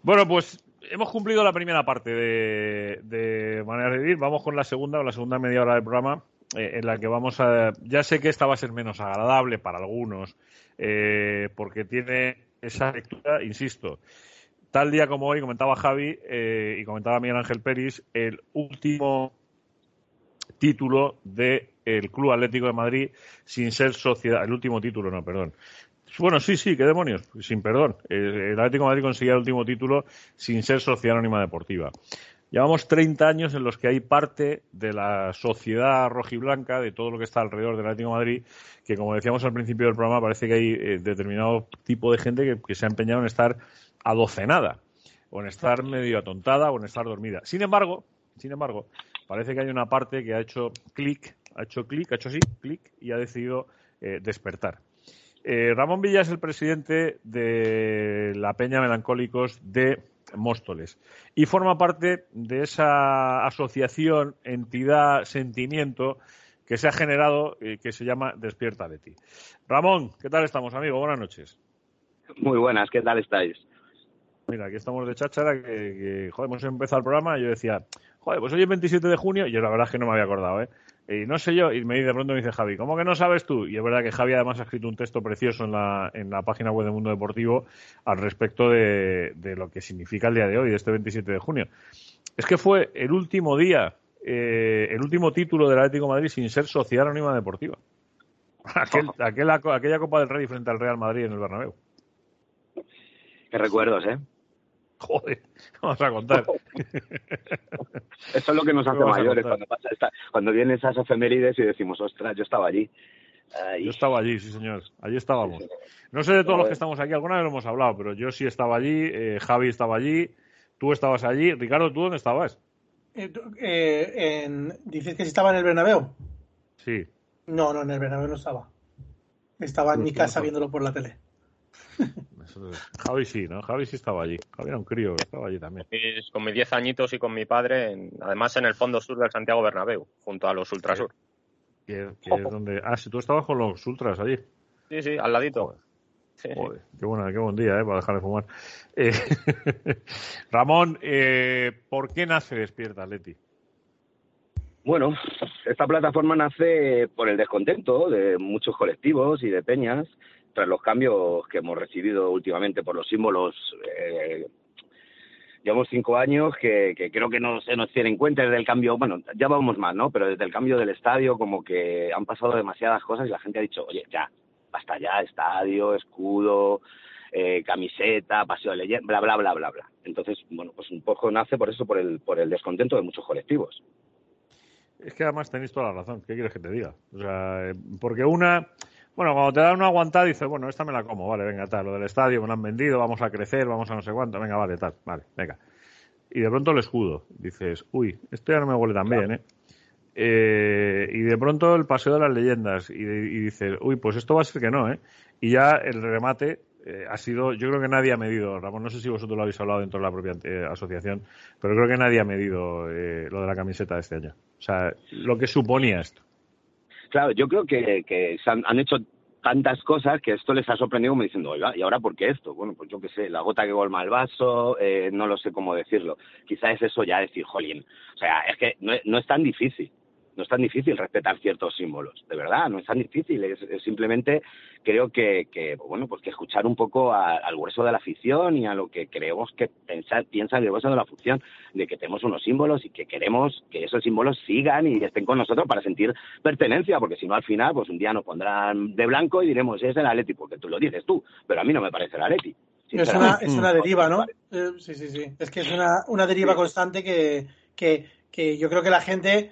Bueno, pues hemos cumplido la primera parte de, de Manera de Vivir. Vamos con la segunda, o la segunda media hora del programa, eh, en la que vamos a. Ya sé que esta va a ser menos agradable para algunos, eh, porque tiene esa lectura, insisto. Tal día como hoy, comentaba Javi eh, y comentaba Miguel Ángel Peris, el último título del Club Atlético de Madrid sin ser sociedad. El último título, no, perdón. Bueno, sí, sí, qué demonios, sin perdón. El Atlético Madrid conseguía el último título sin ser sociedad anónima deportiva. Llevamos 30 años en los que hay parte de la sociedad rojiblanca, de todo lo que está alrededor del Atlético Madrid, que como decíamos al principio del programa, parece que hay eh, determinado tipo de gente que, que se ha empeñado en estar adocenada, o en estar medio atontada, o en estar dormida. Sin embargo, sin embargo, parece que hay una parte que ha hecho clic, ha hecho clic, ha hecho así, clic, y ha decidido eh, despertar. Eh, Ramón Villa es el presidente de la Peña Melancólicos de Móstoles y forma parte de esa asociación, entidad, sentimiento que se ha generado y que se llama Despierta de ti. Ramón, ¿qué tal estamos, amigo? Buenas noches. Muy buenas, ¿qué tal estáis? Mira, aquí estamos de cháchara, que, que, joder, hemos empezado el programa y yo decía, joder, pues hoy es 27 de junio, y yo la verdad es que no me había acordado, ¿eh? Y no sé yo, y me de pronto me dice Javi, ¿cómo que no sabes tú? Y es verdad que Javi además ha escrito un texto precioso en la, en la página web de Mundo Deportivo al respecto de, de lo que significa el día de hoy, de este 27 de junio. Es que fue el último día, eh, el último título del Atlético de Madrid sin ser sociedad anónima deportiva. Aquel, aquel, aquella Copa del Rey frente al Real Madrid en el Bernabéu. Qué recuerdos, ¿eh? Joder, vamos a contar. Eso es lo que nos hace mayores cuando pasa esta, cuando vienen esas efemérides y decimos, ostras, yo estaba allí. Ay. Yo estaba allí, sí señor, allí estábamos. No sé de todos los que estamos aquí, alguna vez lo hemos hablado, pero yo sí estaba allí, eh, Javi estaba allí, tú estabas allí. Ricardo, ¿tú dónde estabas? Eh, eh, en, ¿Dices que si estaba en el Bernabéu? Sí. No, no, en el Bernabéu no estaba. Estaba en mi casa viéndolo por la tele. Javi sí, ¿no? Javi sí estaba allí. Javi era un crío, estaba allí también. Con mis 10 añitos y con mi padre, en, además en el fondo sur del Santiago Bernabéu, junto a los Ultrasur. Que, que es donde... Ah, si tú estabas con los Ultras allí. Sí, sí, al ladito. Joder. Sí. Joder, qué, buena, qué buen día, ¿eh? Para dejar de fumar. Eh, Ramón, eh, ¿por qué nace Despierta, Leti? Bueno, esta plataforma nace por el descontento de muchos colectivos y de peñas tras los cambios que hemos recibido últimamente por los símbolos. Eh, llevamos cinco años que, creo que no se nos tiene en cuenta desde el cambio, bueno, ya vamos más, ¿no? Pero desde el cambio del estadio como que han pasado demasiadas cosas y la gente ha dicho, oye, ya, basta ya, estadio, escudo, eh, camiseta, paseo de leyenda, bla, bla, bla, bla, bla. Entonces, bueno, pues un poco nace por eso, por el, por el descontento de muchos colectivos. Es que además tenéis toda la razón. ¿Qué quieres que te diga? O sea, porque una, bueno, cuando te dan una aguantada dices, bueno, esta me la como, vale, venga, tal, lo del estadio me lo han vendido, vamos a crecer, vamos a no sé cuánto, venga, vale, tal, vale, venga. Y de pronto el escudo, dices, uy, esto ya no me huele tan bien, ¿eh? eh y de pronto el paseo de las leyendas, y, y, dices, uy, pues esto va a ser que no, ¿eh? Y ya el remate eh, ha sido, yo creo que nadie ha medido, Ramón, no sé si vosotros lo habéis hablado dentro de la propia eh, asociación, pero creo que nadie ha medido eh, lo de la camiseta de este año. O sea, lo que suponía esto. Claro, yo creo que, se han, han, hecho tantas cosas que esto les ha sorprendido como diciendo, oiga, ¿y ahora por qué esto? Bueno, pues yo qué sé, la gota que colma el vaso, eh, no lo sé cómo decirlo. Quizá es eso ya decir, jolín. O sea, es que no es tan difícil no es tan difícil respetar ciertos símbolos, de verdad, no es tan difícil, es, es simplemente creo que, que, bueno, pues que escuchar un poco a, al grueso de la afición y a lo que creemos que pensar, piensa el grueso de la afición, de que tenemos unos símbolos y que queremos que esos símbolos sigan y estén con nosotros para sentir pertenencia, porque si no al final, pues un día nos pondrán de blanco y diremos, es el Atleti, porque tú lo dices tú, pero a mí no me parece el Atleti. Es una, es una deriva, ¿no? Eh, sí, sí, sí. Es que es una, una deriva sí. constante que, que, que yo creo que la gente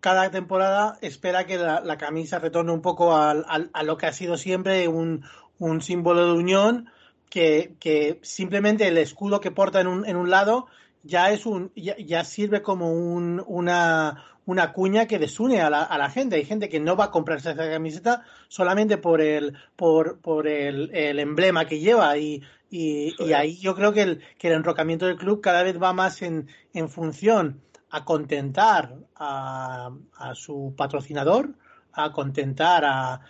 cada temporada espera que la, la camisa retorne un poco a, a, a, lo que ha sido siempre un, un símbolo de unión, que, que, simplemente el escudo que porta en un, en un lado ya es un ya, ya sirve como un, una, una cuña que desune a la, a la gente. Hay gente que no va a comprarse esa camiseta solamente por el por, por el, el emblema que lleva y, y, y ahí yo creo que el, que el enrocamiento del club cada vez va más en, en función a contentar a, a su patrocinador, a contentar a,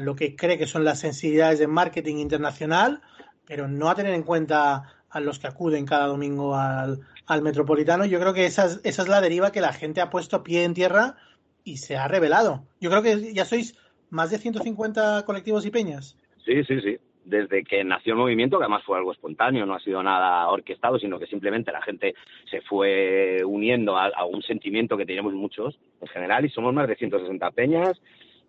lo que cree que son las sensibilidades de marketing internacional, pero no a tener en cuenta a los que acuden cada domingo al, al Metropolitano. Yo creo que esa es, esa es la deriva que la gente ha puesto pie en tierra y se ha revelado. Yo creo que ya sois más de 150 colectivos y peñas. Sí, sí, sí. Desde que nació el movimiento, que además fue algo espontáneo, no ha sido nada orquestado, sino que simplemente la gente se fue uniendo a, a un sentimiento que teníamos muchos en general y somos más de 160 peñas.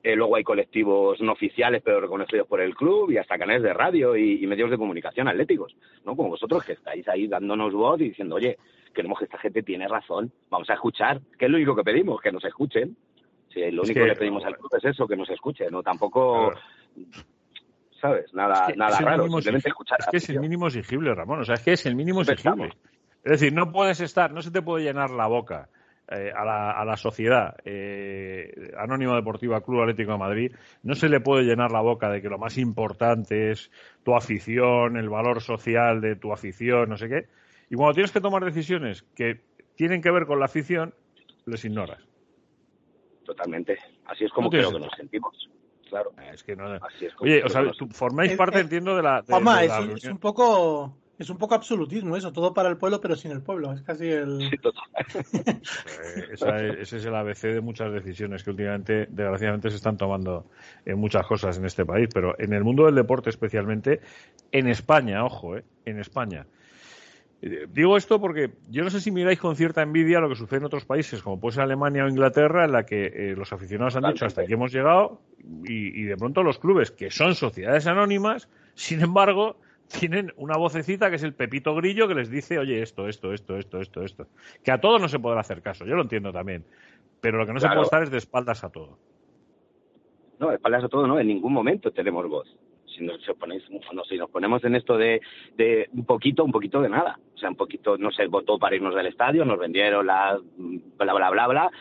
Eh, luego hay colectivos no oficiales pero reconocidos por el club y hasta canales de radio y, y medios de comunicación atléticos, ¿no? Como vosotros que estáis ahí dándonos voz y diciendo, oye, queremos que esta gente tiene razón, vamos a escuchar, que es lo único que pedimos, que nos escuchen. Sí, lo Es único que- que le pedimos al club es eso, que nos escuchen, no tampoco, ¿sabes? Nada, Es que nada raro, simplemente escuchar. Es que es el mínimo exigible, Ramón. O sea, es que es el mínimo exigible. Es decir, no puedes estar, no se te puede llenar la boca eh, a, la, a la sociedad eh, Anónimo Deportiva Club Atlético de Madrid, no se le puede llenar la boca de que lo más importante es tu afición, el valor social de tu afición, no sé qué. Y cuando tienes que tomar decisiones que tienen que ver con la afición, les ignoras. Totalmente. Así es como creo que nos sentimos. Claro. Es que no. Así es como Oye, o sea, formáis parte, entiendo, de la. de- Juanma, de es, la un- es reunión. un poco es un poco absolutismo eso, todo para el pueblo pero sin el pueblo. Es casi el... Sí, total. Esa es- ese es el ABC de muchas decisiones que últimamente, desgraciadamente, se están tomando en muchas cosas en este país, pero en el mundo del deporte especialmente, en España, ojo, eh, en España. Eh, Digo esto porque yo no sé si miráis con cierta envidia lo que sucede en otros países, como puede ser Alemania o Inglaterra, en la que eh, los aficionados han dicho hasta aquí hemos llegado y, y de pronto los clubes, que son sociedades anónimas, sin embargo, tienen una vocecita que es el Pepito Grillo que les dice, oye, esto, esto, esto, esto, esto, esto. Que a todo no se podrá hacer caso, yo lo entiendo también. Pero lo que no se puede estar es de espaldas a todo. No, de espaldas a todo, no, en ningún momento tenemos voz. Si nos, ponéis- no, si nos ponemos en esto de, de un poquito, un poquito de nada. O sea, un poquito, no se votó para irnos del estadio, nos vendieron la bla, bla, bla, bla,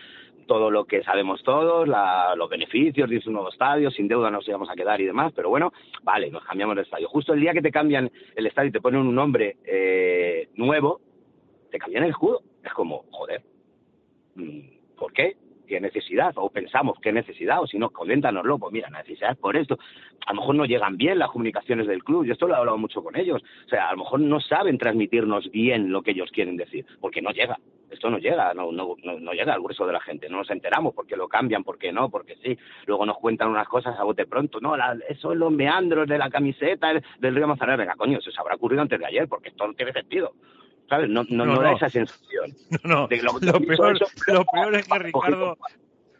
todo lo que sabemos todos, los beneficios de un nuevo estadio, sin deuda nos íbamos a quedar y demás, pero bueno, vale, nos cambiamos de estadio. Justo el día que te cambian el estadio y te ponen un nombre eh, nuevo, te cambian el escudo. Es como, joder, mm, ¿por qué? ¿Qué necesidad? O pensamos, ¿qué necesidad? O si no, coméntanoslo, pues mira, necesidad es por esto. A lo mejor no llegan bien las comunicaciones del club, yo esto lo he hablado mucho con ellos. O sea, a lo mejor no saben transmitirnos bien lo que ellos quieren decir, porque no llega. Esto no llega, no, no, no, llega al grueso de la gente, no nos enteramos porque lo cambian, porque no, porque sí. Luego nos cuentan unas cosas a bote pronto, no, la- eso es los meandros de la camiseta del río Manzanares. Venga, coño, eso se habrá ocurrido antes de ayer, porque esto no tiene sentido. ¿Sabes? No, no, No, no da esa sensación. No, no, De lo- lo, peor, eso- lo peor es que. Ricardo,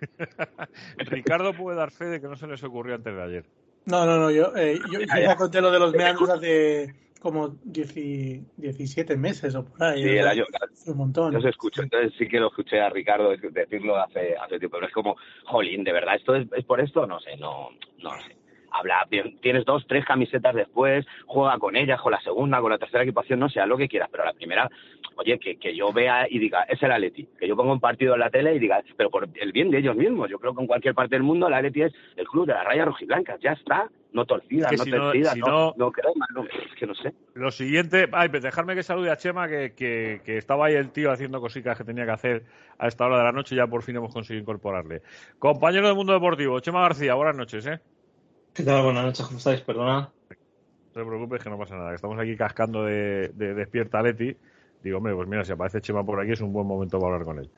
Ricardo puede dar fe de que no se les ocurrió antes de ayer. No, no, no, yo, eh, yo, yo Ya, conté lo de los meandros hace como 10 17 meses o por ahí. Sí, el año, Un montón. Yo escucho, entonces sí que lo escuché a Ricardo decirlo hace, hace tiempo, pero es como, jolín, ¿de verdad esto es, es por esto? No sé, no, no sé. Habla, tienes dos, tres camisetas después, juega con ellas, con la segunda, con la tercera equipación, no haz lo que quieras, pero la primera, oye, que, que yo vea y diga, es el Atleti, que yo ponga un partido en la tele y diga, pero por el bien de ellos mismos, yo creo que en cualquier parte del mundo el Atleti es el club de las rayas rojiblancas, ya está, no torcida, Es que no si no- torcida, si no, no- no, crema, no, es que no sé. Lo siguiente, ay, pues dejarme que salude a Chema, que, que, que estaba ahí el tío haciendo cositas que tenía que hacer a esta hora de la noche y ya por fin hemos conseguido incorporarle. Compañero del mundo deportivo, Chema García, buenas noches, ¿eh? ¿Qué tal? Buenas noches, ¿cómo estáis? Perdona. No te preocupes que no pasa nada, estamos aquí cascando de, de Despierta Leti. Digo, hombre, pues mira, si aparece Chema por aquí es un buen momento para hablar con él.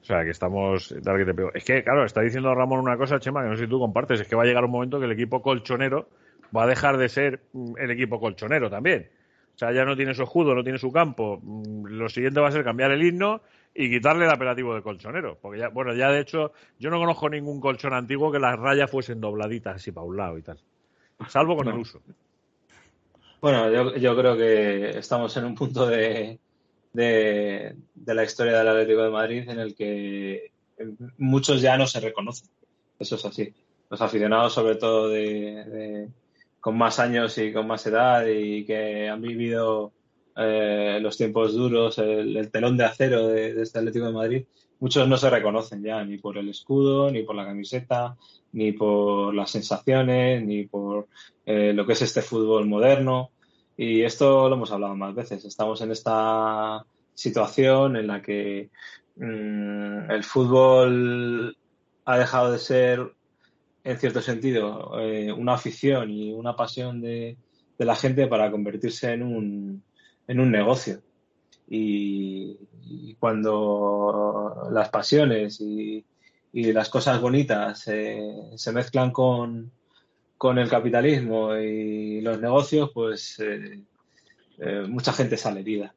O sea, que estamos... Es que, claro, está diciendo Ramón una cosa, Chema, que no sé si tú compartes, es que va a llegar un momento que el equipo colchonero va a dejar de ser mm, el equipo colchonero también. O sea, ya no tiene su escudo, no tiene su campo. Mm, Lo siguiente va a ser cambiar el himno y quitarle el apelativo de colchonero. Porque ya, bueno, ya de hecho, yo no conozco ningún colchón antiguo que las rayas fuesen dobladitas así para un lado y tal. Salvo con No. el uso. Bueno, yo, yo creo que estamos en un punto de, de, de la historia del Atlético de Madrid en el que muchos ya no se reconocen. Eso es así. Los aficionados, sobre todo de, de- con más años y con más edad y que han vivido eh, los tiempos duros, el, el telón de acero de, de este Atlético de Madrid, muchos no se reconocen ya ni por el escudo, ni por la camiseta, ni por las sensaciones, ni por eh, lo que es este fútbol moderno. Y esto lo hemos hablado más veces. Estamos en esta situación en la que mm, el fútbol ha dejado de ser, en cierto sentido, eh, una afición y una pasión de, de la gente para convertirse en un, en un negocio. Y, cuando las pasiones y, las cosas bonitas se mezclan con, con el capitalismo y los negocios, pues eh, eh, mucha gente sale herida.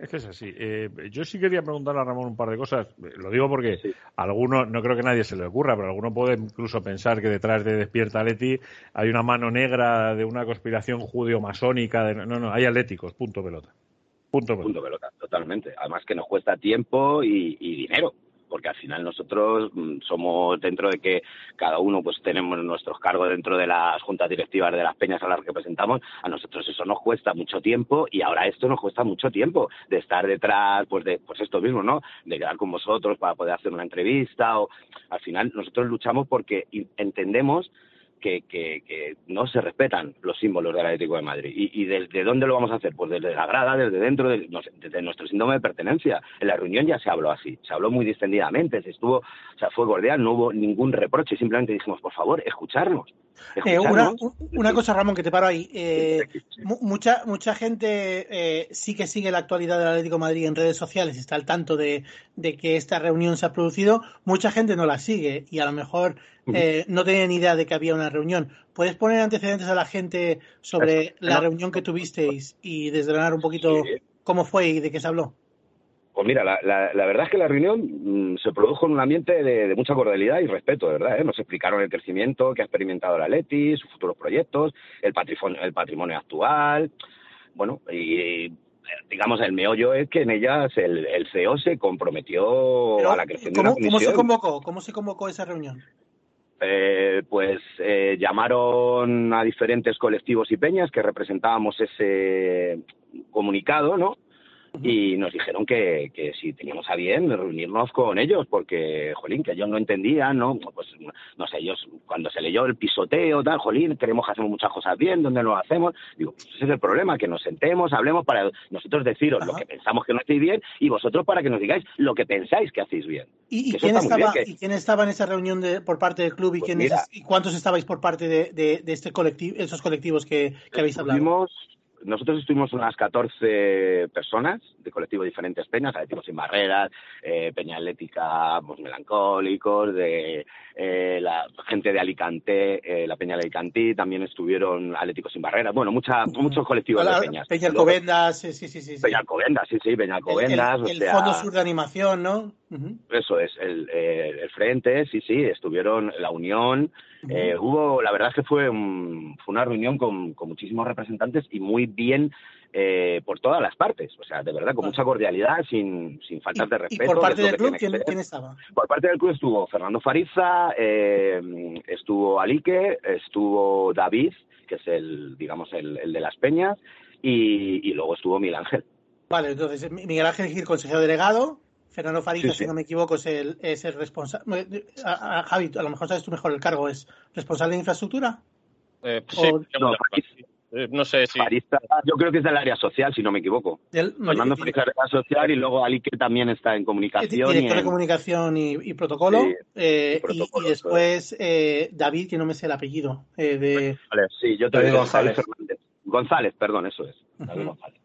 Es que es así. Eh, yo sí quería preguntarle a Ramón un par de cosas. Lo digo porque alguno, no creo que nadie se le ocurra, pero alguno puede incluso pensar que detrás de Despierta Leti hay una mano negra de una conspiración judeo-masónica. De... No, no, hay atléticos, punto pelota. Punto pelota. Punto pelota, totalmente. Además que nos cuesta tiempo y, y dinero porque al final nosotros mm, somos dentro de que cada uno pues tenemos nuestros cargos dentro de las juntas directivas de las peñas a las que representamos, a nosotros eso nos cuesta mucho tiempo y ahora esto nos cuesta mucho tiempo de estar detrás pues de pues esto mismo, ¿no? De quedar con vosotros para poder hacer una entrevista o al final nosotros luchamos porque entendemos que, que, que no se respetan los símbolos del Atlético de Madrid. ¿Y, desde dónde lo vamos a hacer? Pues desde la grada, desde dentro, de, desde nuestro síndrome de pertenencia. En la reunión ya se habló así, se habló muy distendidamente, se estuvo, o sea, fue cordial, no hubo ningún reproche, simplemente dijimos, por favor, escucharnos. Eh, una, una cosa, Ramón, que te paro ahí. Eh, mu- mucha, mucha gente eh, sí que sigue la actualidad del Atlético de Madrid en redes sociales, está al tanto de, de que esta reunión se ha producido. Mucha gente no la sigue y a lo mejor eh, no tenía ni idea de que había una reunión. ¿Puedes poner antecedentes a la gente sobre la reunión que tuvisteis y desgranar un poquito cómo fue y de qué se habló? Pues mira, la, la, la verdad es que la reunión mm, se produjo en un ambiente de, de mucha cordialidad y respeto, de verdad. ¿eh? Nos explicaron el crecimiento que ha experimentado la Leti, sus futuros proyectos, el patrimonio, el patrimonio actual. Bueno, y digamos, el meollo es que en ellas el, el CEO se comprometió Pero, a la creación de una ¿cómo, cómo se comisión. convocó? ¿Cómo se convocó esa reunión? Eh, pues eh, llamaron a diferentes colectivos y peñas que representábamos ese comunicado, ¿no? Y nos dijeron que, que si teníamos a bien reunirnos con ellos, porque, jolín, que ellos no entendían, ¿no? Pues, no sé, ellos, cuando se leyó el pisoteo, tal, jolín, queremos que hacemos muchas cosas bien, ¿dónde lo hacemos? Digo, pues ese es el problema, que nos sentemos, hablemos para nosotros deciros lo que pensamos que no hacéis bien y vosotros para que nos digáis lo que pensáis que hacéis bien. ¿Y, quién, estaba, bien, que- ¿Y quién estaba en esa reunión de, por parte del club y, Pues mira. y cuántos estabais por parte de, de, de este colectivo, esos colectivos que, que habéis hablado? Nosotros estuvimos unas 14 personas de colectivos diferentes peñas, Atléticos sin Barreras, eh, Peña Atlética, pues, Melancólicos, de eh, la gente de Alicante, eh, la Peña de Alicantí, también estuvieron Atléticos sin Barreras, bueno, mucha, muchos colectivos Hola, de peñas. Peña Alcobendas, sí, sí, sí. sí. Peña Alcobendas, sí, sí, Peña Alcobendas, el- el o sea... Fondo Sur de Animación, ¿no? Ujú. Eso es, el, eh, el frente, sí, sí, estuvieron la unión. eh, hubo, la verdad es que fue, un- fue una reunión con, con muchísimos representantes y muy bien eh, por todas las partes. O sea, de verdad, con mucha cordialidad, sin, sin faltas de Y respeto. por que parte del club, ¿quién, estaba? Por parte del club estuvo Fernando Fariza, eh, estuvo Alique, estuvo David, que es el, digamos, el, el de las peñas, y, y luego estuvo Miguel Ángel. Vale, entonces Miguel Ángel Gil, consejero delegado. Fernando Fariza, Sí, sí. si no me equivoco, es el, es el responsable. Javi, a lo mejor sabes tú mejor el cargo, ¿es responsable de infraestructura? Eh, O- sí, No, no sé si. Yo creo que es del área social, si no me equivoco. No, Fernando del área social y luego Alique también está en comunicación. y director de en- comunicación y, y protocolo. Sí, eh, y protocolo, y, y después eh, David, que no me sé el apellido. eh, de, Sí, yo te David digo González. Fernández. González, perdón, eso es. David. González.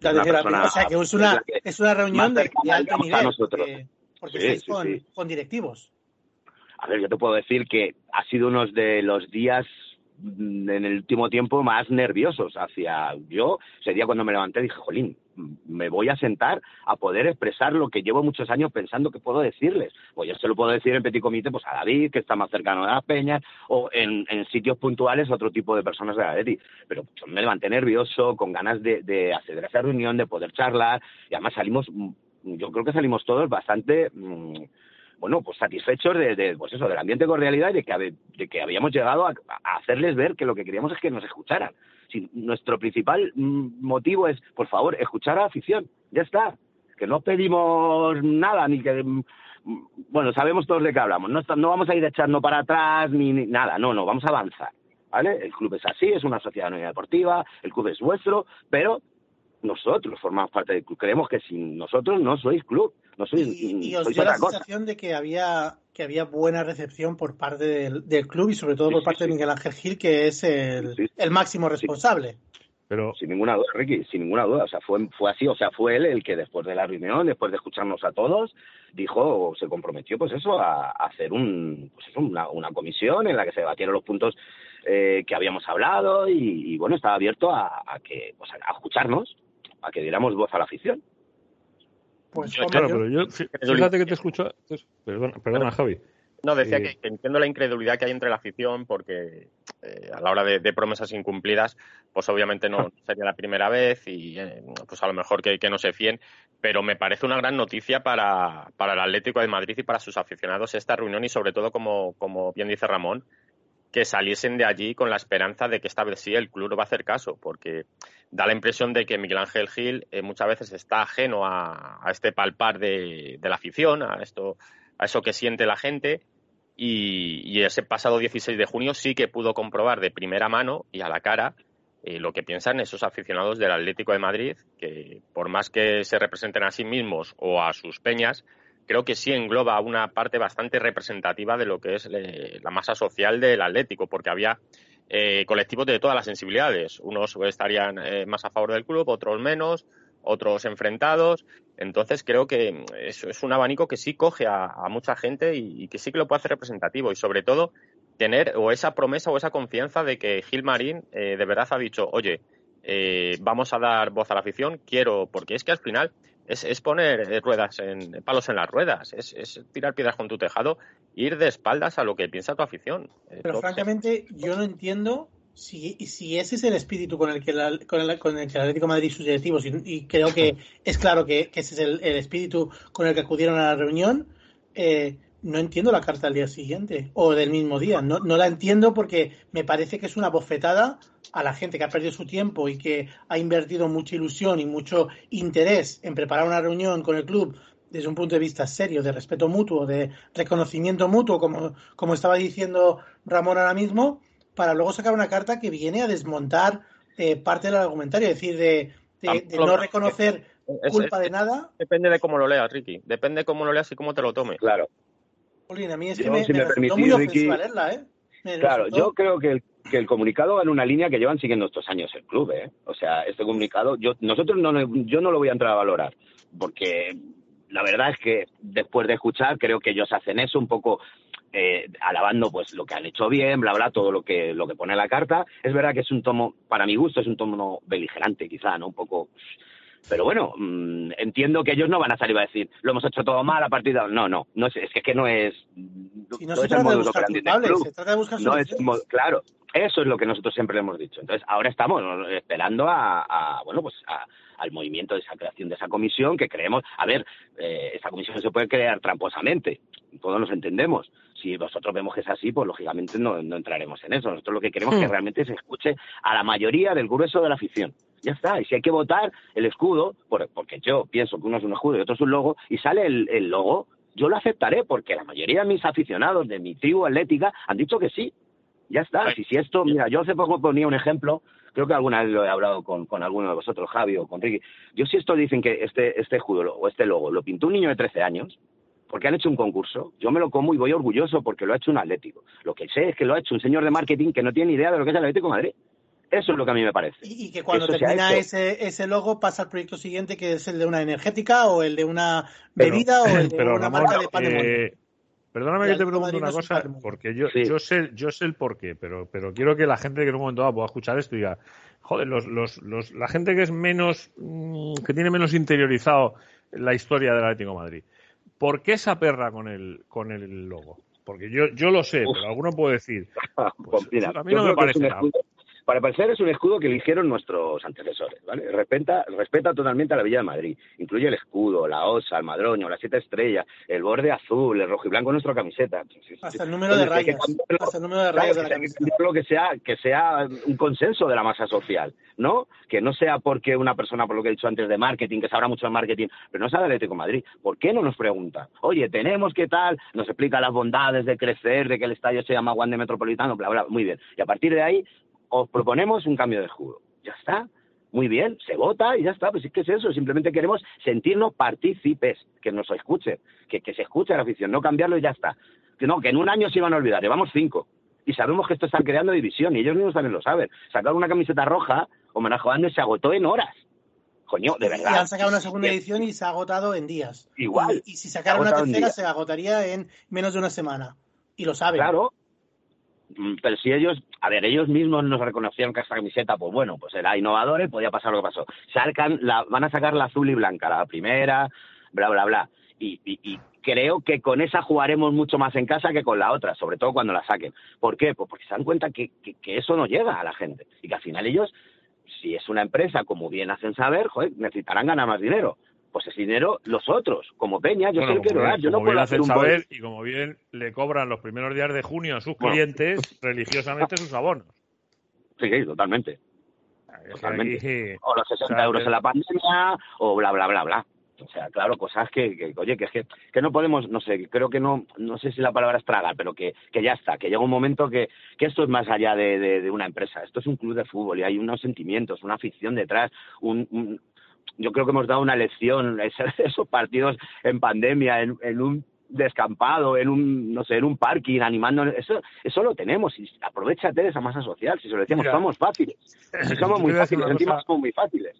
La- persona- o sea, que es una, es que una reunión de, de alto a nivel. nosotros. Porque, porque Sí, estáis sí, con, sí. con directivos. A ver, yo te puedo decir que ha sido uno de los días en el último tiempo más nerviosos hacia yo. Ese día cuando me levanté dije jolín me voy a sentar a poder expresar lo que llevo muchos años pensando que puedo decirles pues yo se lo puedo decir en petit comité pues a David que está más cercano de las peñas o en, sitios puntuales a otro tipo de personas de la pero yo me levanté nervioso con ganas de, de acceder a esa reunión de poder charlar y además salimos mm, yo creo que salimos todos bastante mm, bueno, pues satisfechos de, pues eso, del ambiente de cordialidad y de que, de que habíamos llegado a, hacerles ver que lo que queríamos es que nos escucharan. Si nuestro principal mm, motivo es, por favor, escuchar a afición. Ya está. Que no pedimos nada, ni que. mm, Bueno, sabemos todos de qué hablamos. No, no vamos a ir echando para atrás ni, ni nada. No, no, vamos a avanzar. ¿Vale? El club es así, es una sociedad anónima deportiva, el club es vuestro, pero nosotros formamos parte del club. Creemos que sin nosotros no sois club, no sois, Y, y os sois dio la cosa. sensación de que había que había buena recepción por parte del, del club y sobre todo por parte de Miguel Ángel Gil, que es el, el máximo responsable. Pero sin ninguna duda, Ricky, sin ninguna duda, o sea, fue fue así, o sea, fue él el que después de la reunión, después de escucharnos a todos, dijo o se comprometió, pues eso, a, a hacer un, pues eso, una, una comisión en la que se debatieron los puntos eh, que habíamos hablado y, y, bueno, estaba abierto a, a que, pues a, a escucharnos, a que diéramos voz a la afición. Pues Yo- claro, pero yo, fí- fíjate que te escucho. Perdona, perdona Javi. No, decía Eh, que, que entiendo la incredulidad que hay entre la afición porque eh, a la hora de, de promesas incumplidas, pues obviamente no sería la primera vez y eh, pues a lo mejor que, que no se fíen, pero me parece una gran noticia para, para el Atlético de Madrid y para sus aficionados esta reunión y sobre todo, como, como bien dice Ramón, que saliesen de allí con la esperanza de que esta vez sí el club va a hacer caso, porque da la impresión de que Miguel Ángel Gil eh, muchas veces está ajeno a, este palpar de, la afición, a esto, a eso que siente la gente, y, y ese pasado 16 de junio sí que pudo comprobar de primera mano y a la cara eh, lo que piensan esos aficionados del Atlético de Madrid, que por más que se representen a sí mismos o a sus peñas, creo que sí engloba una parte bastante representativa de lo que es eh, la masa social del Atlético, porque había eh, colectivos de todas las sensibilidades. Unos estarían eh, más a favor del club, otros menos, otros enfrentados. Entonces creo que eso es un abanico que sí coge a, mucha gente y, y que sí que lo puede hacer representativo y sobre todo tener o esa promesa o esa confianza de que Gil Marín eh, de verdad ha dicho, oye, eh, vamos a dar voz a la afición, quiero, porque es que al final es, es poner eh, ruedas en palos en las ruedas, es, es tirar piedras con tu tejado, ir de espaldas a lo que piensa tu afición. Pero todo- francamente, yo no entiendo si, si ese es el espíritu con el que, la- con el, con el que el Atlético de Madrid y sus directivos, y, y creo que es claro que, que ese es el, el espíritu con el que acudieron a la reunión, eh, no entiendo la carta al día siguiente o del mismo día. No, no la entiendo porque me parece que es una bofetada a la gente que ha perdido su tiempo y que ha invertido mucha ilusión y mucho interés en preparar una reunión con el club desde un punto de vista serio, de respeto mutuo, de reconocimiento mutuo, como, como estaba diciendo Ramón ahora mismo, para luego sacar una carta que viene a desmontar eh, parte del argumentario, es decir, de, de- no reconocer es- culpa es- de nada. Depende de cómo lo leas, Ricky. Depende de cómo lo leas y cómo te lo tomes. Claro. Jolín, a mí es Yo, que me, si me me resultó permitís, muy Ricky, ofensiva leerla, ¿eh? Me Claro, resultó- yo creo que el, que el comunicado va en una línea que llevan siguiendo estos años el club, ¿eh? O sea, este comunicado, yo nosotros no, yo no lo voy a entrar a valorar, porque la verdad es que después de escuchar creo que ellos hacen eso un poco eh, alabando pues lo que han hecho bien, bla bla, todo lo que lo que pone la carta. Es verdad que es un tomo, para mi gusto, es un tomo beligerante, quizá, ¿no? Un poco pero bueno, mm, entiendo que ellos no van a salir a decir, lo hemos hecho todo mal a partir de... No, no, no es, es que, que no es... Si no no se es el trata culpables, se trata de buscar No es claro, eso es lo que nosotros siempre le hemos dicho. Entonces, ahora estamos esperando a, a, bueno, pues a- al movimiento de esa creación de esa comisión que creemos, a ver, eh, esa comisión se puede crear tramposamente, todos nos entendemos. Si nosotros vemos que es así, pues lógicamente no, no entraremos en eso. Nosotros lo que queremos es que Hmm. realmente se escuche a la mayoría del grueso de la afición. Ya está. Y si hay que votar el escudo, por- porque yo pienso que uno es un escudo y otro es un logo, y sale el, el logo, yo lo aceptaré porque la mayoría de mis aficionados de mi tribu atlética han dicho que sí. Ya está. Si, si esto, mira, yo hace poco ponía un ejemplo, creo que alguna vez lo he hablado con, con alguno de vosotros, Javi o con Ricky. Yo si esto dicen que este, este escudo o este logo lo pintó un niño de 13 años, porque han hecho un concurso, yo me lo como y voy orgulloso porque lo ha hecho un atlético. Lo que sé es que lo ha hecho un señor de marketing que no tiene ni idea de lo que es el Atlético de Madrid. Eso es lo que a mí me parece. Y que cuando Eso termina ese, ese logo pasa al proyecto siguiente, que es el de una energética o el de una Pero- bebida o el de pero, una Ramón, marca de pan de molde. eh, perdóname Y que te pregunte una cosa, porque yo, Sí. yo sé, yo sé el porqué, pero, pero quiero que la gente que en un momento dado pueda escuchar esto diga, joder, los, los, los, la gente que es menos, mm, que tiene menos interiorizado la historia del Atlético de Madrid, ¿por qué esa perra con el, con el logo? Porque yo, yo lo sé, Uf. pero alguno puede decir, Pues mira, a mí no me parece nada. Para parecer es un escudo que eligieron nuestros antecesores, ¿vale? Respeta, respeta totalmente a la Villa de Madrid. Incluye el escudo, la osa, el madroño, las siete estrellas, el borde azul, el rojo y blanco en nuestra camiseta. Hasta el número de rayas. Hasta el número de rayas de la sea- que camiseta. que sea, que sea un consenso de la masa social, ¿no? Que no sea porque una persona, por lo que he dicho antes, de marketing, que sabrá mucho de marketing, pero no sabe de Atlético de Madrid. ¿Por qué no nos pregunta? Oye, tenemos que tal, nos explica las bondades de crecer, de que el estadio se llama Wanda Metropolitano, bla, bla, muy bien. Y a partir de ahí os proponemos un cambio de escudo. Ya está. Muy bien, se vota y ya está. Pues es que es eso, simplemente queremos sentirnos partícipes, que nos escuchen, que, que se escuche a la afición, no cambiarlo y ya está. Que no, que en un año se iban a olvidar, llevamos cinco. Y sabemos que esto está creando división, y ellos mismos también lo saben. Sacar una camiseta roja, homenaje a se agotó en horas. Coño, de Y verdad. han sacado una segunda edición y se ha agotado en días. Igual. Y, y si sacaran una tercera, se agotaría en menos de una semana. Y lo saben. Claro. Mm, Pero si ellos, a ver, ellos mismos nos reconocieron que esta camiseta, pues bueno, pues era innovador y podía pasar lo que pasó. Sacan la, van a sacar la azul y blanca, la primera, bla, bla, bla. Y, y- y creo que con esa jugaremos mucho más en casa que con la otra, sobre todo cuando la saquen. ¿Por qué? Pues porque se dan cuenta que, que- que eso no llega a la gente y que al final ellos, si es una empresa, como bien hacen saber, necesitarán ganar más dinero. Pues ese dinero, los otros, como Peña, yo Bueno, quiero dar. Yo no puedo hacer un saber y como bien le cobran los primeros días de junio a sus Bueno. clientes religiosamente sus abonos. Sí, sí, totalmente. Totalmente. aquí- o los 60 o sea, euros en la pandemia, o bla, bla, bla, bla. O sea, claro, cosas que, que, oye, que es que, que no podemos, no sé, creo que no, no sé si la palabra es tragar, pero que, que ya está, que llega un momento que, que esto es más allá de, de- de una empresa, esto es un club de fútbol y hay unos sentimientos, una afición detrás, un, un- yo creo que hemos dado una lección, esos partidos en pandemia, en, en un descampado, en un, no sé, en un parking, animando, eso, eso lo tenemos, y aprovechate de esa masa social, si se lo decíamos, Mira, somos fáciles, si somos muy fáciles, encima somos muy fáciles.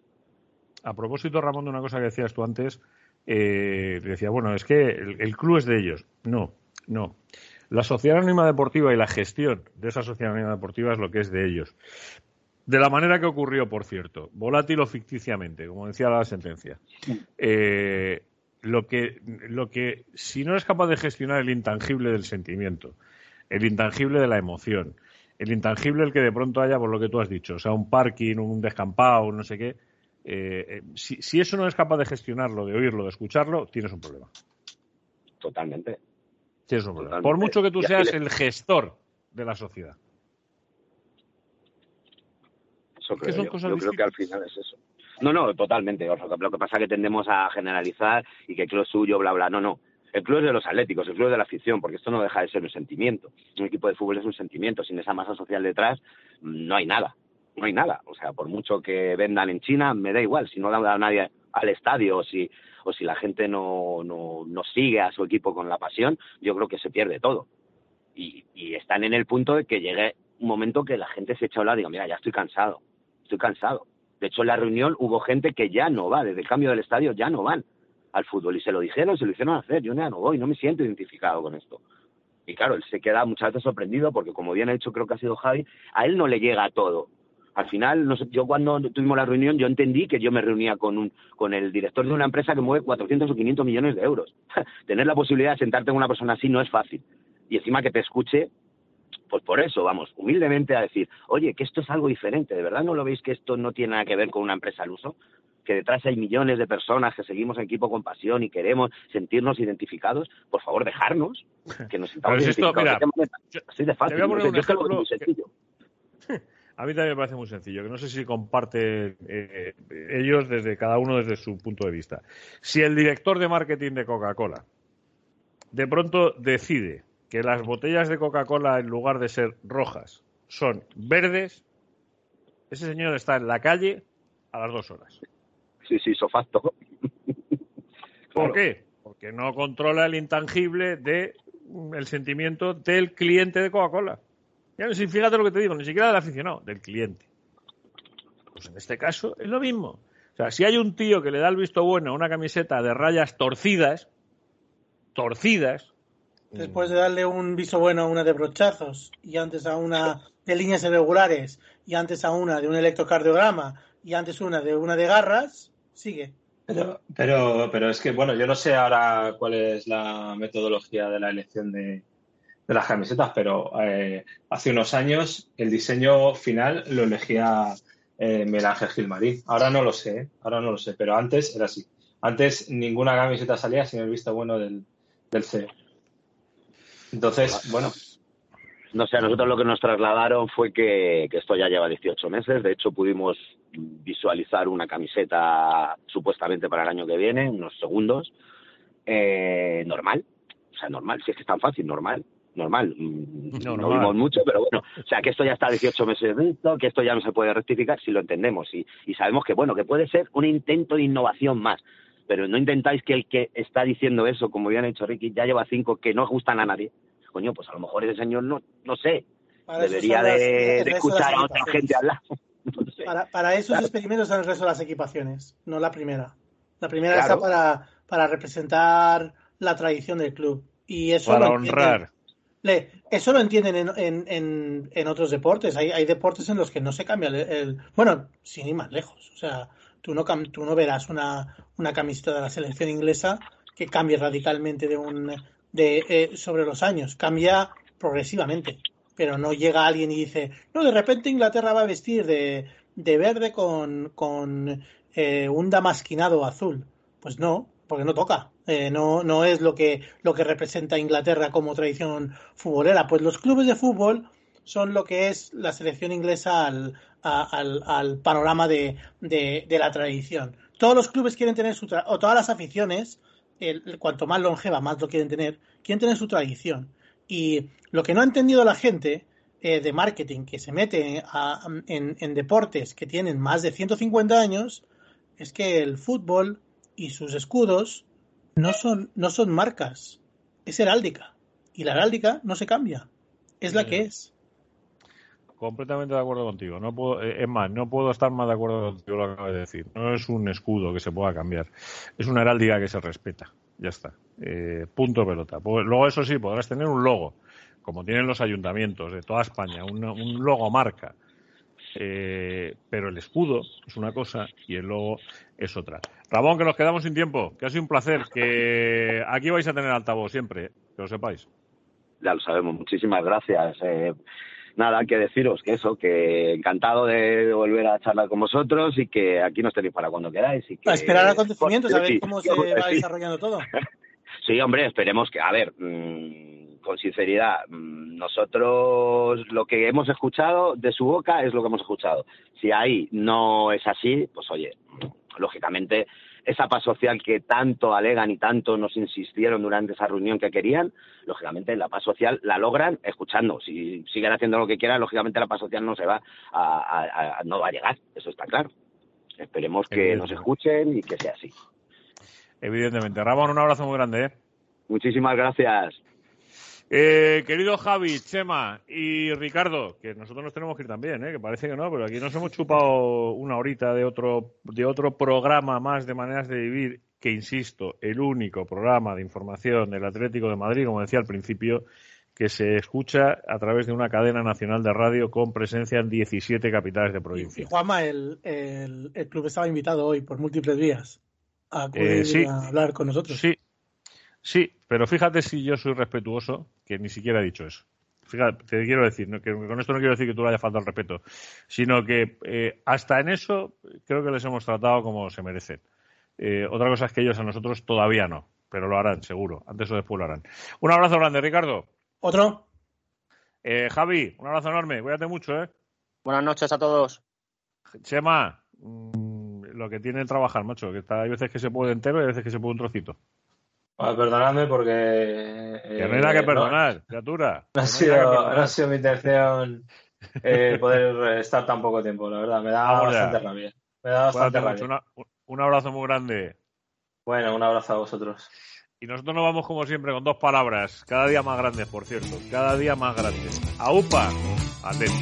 A propósito, Ramón, de una cosa que decías tú antes, eh, decía, bueno, es que el, el club es de ellos. No, no. La sociedad anónima deportiva y la gestión de esa sociedad anónima deportiva es lo que es de ellos. De la manera que ocurrió, por cierto, volátil o ficticiamente, como decía la sentencia. Eh, lo que, lo que, si no eres capaz de gestionar el intangible del sentimiento, el intangible de la emoción, el intangible el que de pronto haya, por lo que tú has dicho, o sea, un parking, un descampado, no sé qué, eh, eh, si, si eso no es capaz de gestionarlo, de oírlo, de escucharlo, tienes un problema. Totalmente. Tienes un problema. Totalmente. Por mucho que tú seas el gestor de la sociedad. Eso creo son yo. cosas Yo creo que al final es eso. No, no, totalmente. Lo que pasa es que tendemos a generalizar y que el club es suyo, bla, bla. No, no. El club es de los atléticos, el club es de la afición, porque esto no deja de ser un sentimiento. Un equipo de fútbol es un sentimiento. Sin esa masa social detrás, no hay nada. No hay nada. O sea, por mucho que vendan en China, me da igual. Si no da nadie al estadio o si, o si la gente no, no, no sigue a su equipo con la pasión, yo creo que se pierde todo. Y, y están en el punto de que llegue un momento que la gente se echa a hablar y diga, mira, ya estoy cansado estoy cansado. De hecho, en la reunión hubo gente que ya no va, desde el cambio del estadio ya no van al fútbol. Y se lo dijeron, se lo hicieron hacer. Yo ya no voy, no me siento identificado con esto. Y claro, él se queda muchas veces sorprendido porque, como bien ha dicho, creo que ha sido Javi, a él no le llega todo. Al final, no sé, yo cuando tuvimos la reunión, yo entendí que yo me reunía con, un, con el director de una empresa que mueve 400 o 500 millones de euros. Tener la posibilidad de sentarte con una persona así no es fácil. Y encima que te escuche, pues por eso, vamos, humildemente a decir, oye, que esto es algo diferente, ¿de verdad no lo veis que esto no tiene nada que ver con una empresa al uso? Que detrás hay millones de personas que seguimos en equipo con pasión y queremos sentirnos identificados, por favor, dejarnos, que nos sintamos Pero si esto, identificados. mira, ¿De qué manera? Así de fácil. te voy a poner un ejemplo muy sencillo. A mí también me parece muy sencillo, que no sé si comparte eh, ellos desde cada uno desde su punto de vista. Si el director de marketing de Coca-Cola de pronto decide que las botellas de Coca-Cola en lugar de ser rojas son verdes, ese señor está en la calle a las dos horas. Sí, sí, sofacto. ¿Por qué? Porque no controla el intangible de mm, el sentimiento del cliente de Coca-Cola. Ya no fíjate lo que te digo, ni siquiera del aficionado, del cliente. Pues en este caso es lo mismo. O sea, si hay un tío que le da el visto bueno a una camiseta de rayas torcidas, torcidas, Después de darle un viso bueno a una de brochazos y antes a una de líneas irregulares y antes a una de un electrocardiograma y antes una de una de garras, sigue. Pero, pero, pero es que, bueno, yo no sé ahora cuál es la metodología de la elección de, de las camisetas, pero eh, hace unos años el diseño final lo elegía eh, Miguel Ángel Gilmarín. Ahora no lo sé, ¿eh? ahora no lo sé, pero antes era así. Antes ninguna camiseta salía sin el visto bueno del, del CEO. Entonces, bueno, No sé, a nosotros lo que nos trasladaron fue que, que esto ya lleva 18 meses. De hecho, pudimos visualizar una camiseta supuestamente para el año que viene, unos segundos. Eh, normal. O sea, normal. Si es que es tan fácil, normal. Normal. Mm, No, Normal. vimos mucho, pero bueno. O sea, que esto ya está 18 meses visto, que esto ya no se puede rectificar si lo entendemos. Y, y sabemos que, bueno, que puede ser un intento de innovación más. Pero no intentáis que el que está diciendo eso, como bien ha dicho Ricky, ya lleva cinco que no gustan a nadie. Coño, pues a lo mejor ese señor no, no sé, Para debería las- de, de escuchar a otra gente hablar. No sé. Para, para esos Claro. experimentos son el resto de las equipaciones, no la primera. La primera Claro. está para, para representar la tradición del club. Y eso Para lo honrar. Le- eso lo entienden en, en, en, en otros deportes. Hay, hay deportes en los que no se cambia el, el- Bueno, sin ir más lejos. O sea, tú no, tú no verás una, una camiseta de la selección inglesa que cambie radicalmente de un, de, eh, sobre los años. Cambia progresivamente. Pero no llega alguien y dice, no, de repente Inglaterra va a vestir de, de verde con, con eh, un damasquinado azul. Pues no, porque no toca. Eh, no, no es lo que, lo que representa Inglaterra como tradición futbolera. Pues los clubes de fútbol son lo que es la selección inglesa al, al, al panorama de, de, de la tradición. Todos los clubes quieren tener su o todas las aficiones, el- cuanto más longeva, más lo quieren tener, quieren tener su tradición. Y lo que no ha entendido la gente eh, de marketing que se mete a- en, en deportes que tienen más de 150 años es que el fútbol y sus escudos no son, no son marcas, es heráldica. Y la heráldica no se cambia, es la que es. Completamente de acuerdo contigo. No puedo, eh, es más, no puedo estar más de acuerdo contigo lo que acabas de decir. No es un escudo que se pueda cambiar. Es una heráldica que se respeta. Ya está. Eh, punto pelota. Pues luego, eso sí, podrás tener un logo, como tienen los ayuntamientos de toda España, un, logo marca. Eh, pero el escudo es una cosa y el logo es otra. Ramón, que nos quedamos sin tiempo, que ha sido un placer. Que aquí vais a tener altavoz siempre, que lo sepáis. Ya lo sabemos, muchísimas gracias. Eh, nada, que deciros que eso, que encantado de volver a charlar con vosotros y que aquí nos tenéis para cuando queráis. Y que, A esperar acontecimientos, a ver cómo se va desarrollando todo. Sí, hombre, esperemos que, a ver, mm, con sinceridad, mm, nosotros lo que hemos escuchado de su boca es lo que hemos escuchado. Si ahí no es así, pues oye, lógicamente esa paz social que tanto alegan y tanto nos insistieron durante esa reunión que querían, lógicamente la paz social la logran escuchando. Si siguen haciendo lo que quieran, lógicamente la paz social no se va a, a- a- no va a llegar, eso está claro. Esperemos que nos escuchen y que sea así. Evidentemente. Ramón, un abrazo muy grande. ¿eh? Muchísimas gracias. Eh, querido Javi, Chema y Ricardo, que nosotros nos tenemos que ir también, ¿eh? que parece que no, pero aquí nos hemos chupado una horita de otro, de otro programa más de maneras de vivir, que insisto, el único programa de información del Atlético de Madrid, como decía al principio, que se escucha a través de una cadena nacional de radio con presencia en 17 capitales de Y provincia. Juanma, el, el, el club estaba invitado hoy por múltiples vías a acudir Eh, sí. a hablar con nosotros. Sí, sí, pero fíjate si yo soy respetuoso, que ni siquiera he dicho eso. Fíjate, te quiero decir, ¿no? que con esto no quiero decir que tú le haya faltado el respeto, sino que eh, hasta en eso creo que les hemos tratado como se merecen. Eh, otra cosa es que ellos a nosotros todavía no, pero lo harán, seguro. Antes o después lo harán. Un abrazo grande, Ricardo. Otro, Eh, Javi, un abrazo enorme. Cuídate mucho, ¿eh? Buenas noches a todos. Chema, mm, lo que tiene el trabajar, macho, que está, hay veces que se puede entero y hay veces que se puede un trocito. Bueno, perdonadme porque... Que no hay nada que eh, perdonar, criatura. No, ha sido, no ha sido mi intención eh, poder estar tan poco tiempo, la verdad. Me da Vamos ya. bastante rabia. Me da bastante rabia. Una- un abrazo muy grande. Bueno, un abrazo a vosotros. Y nosotros nos vamos como siempre con dos palabras, cada día más grandes, por cierto, cada día más grandes. AUPA, atento.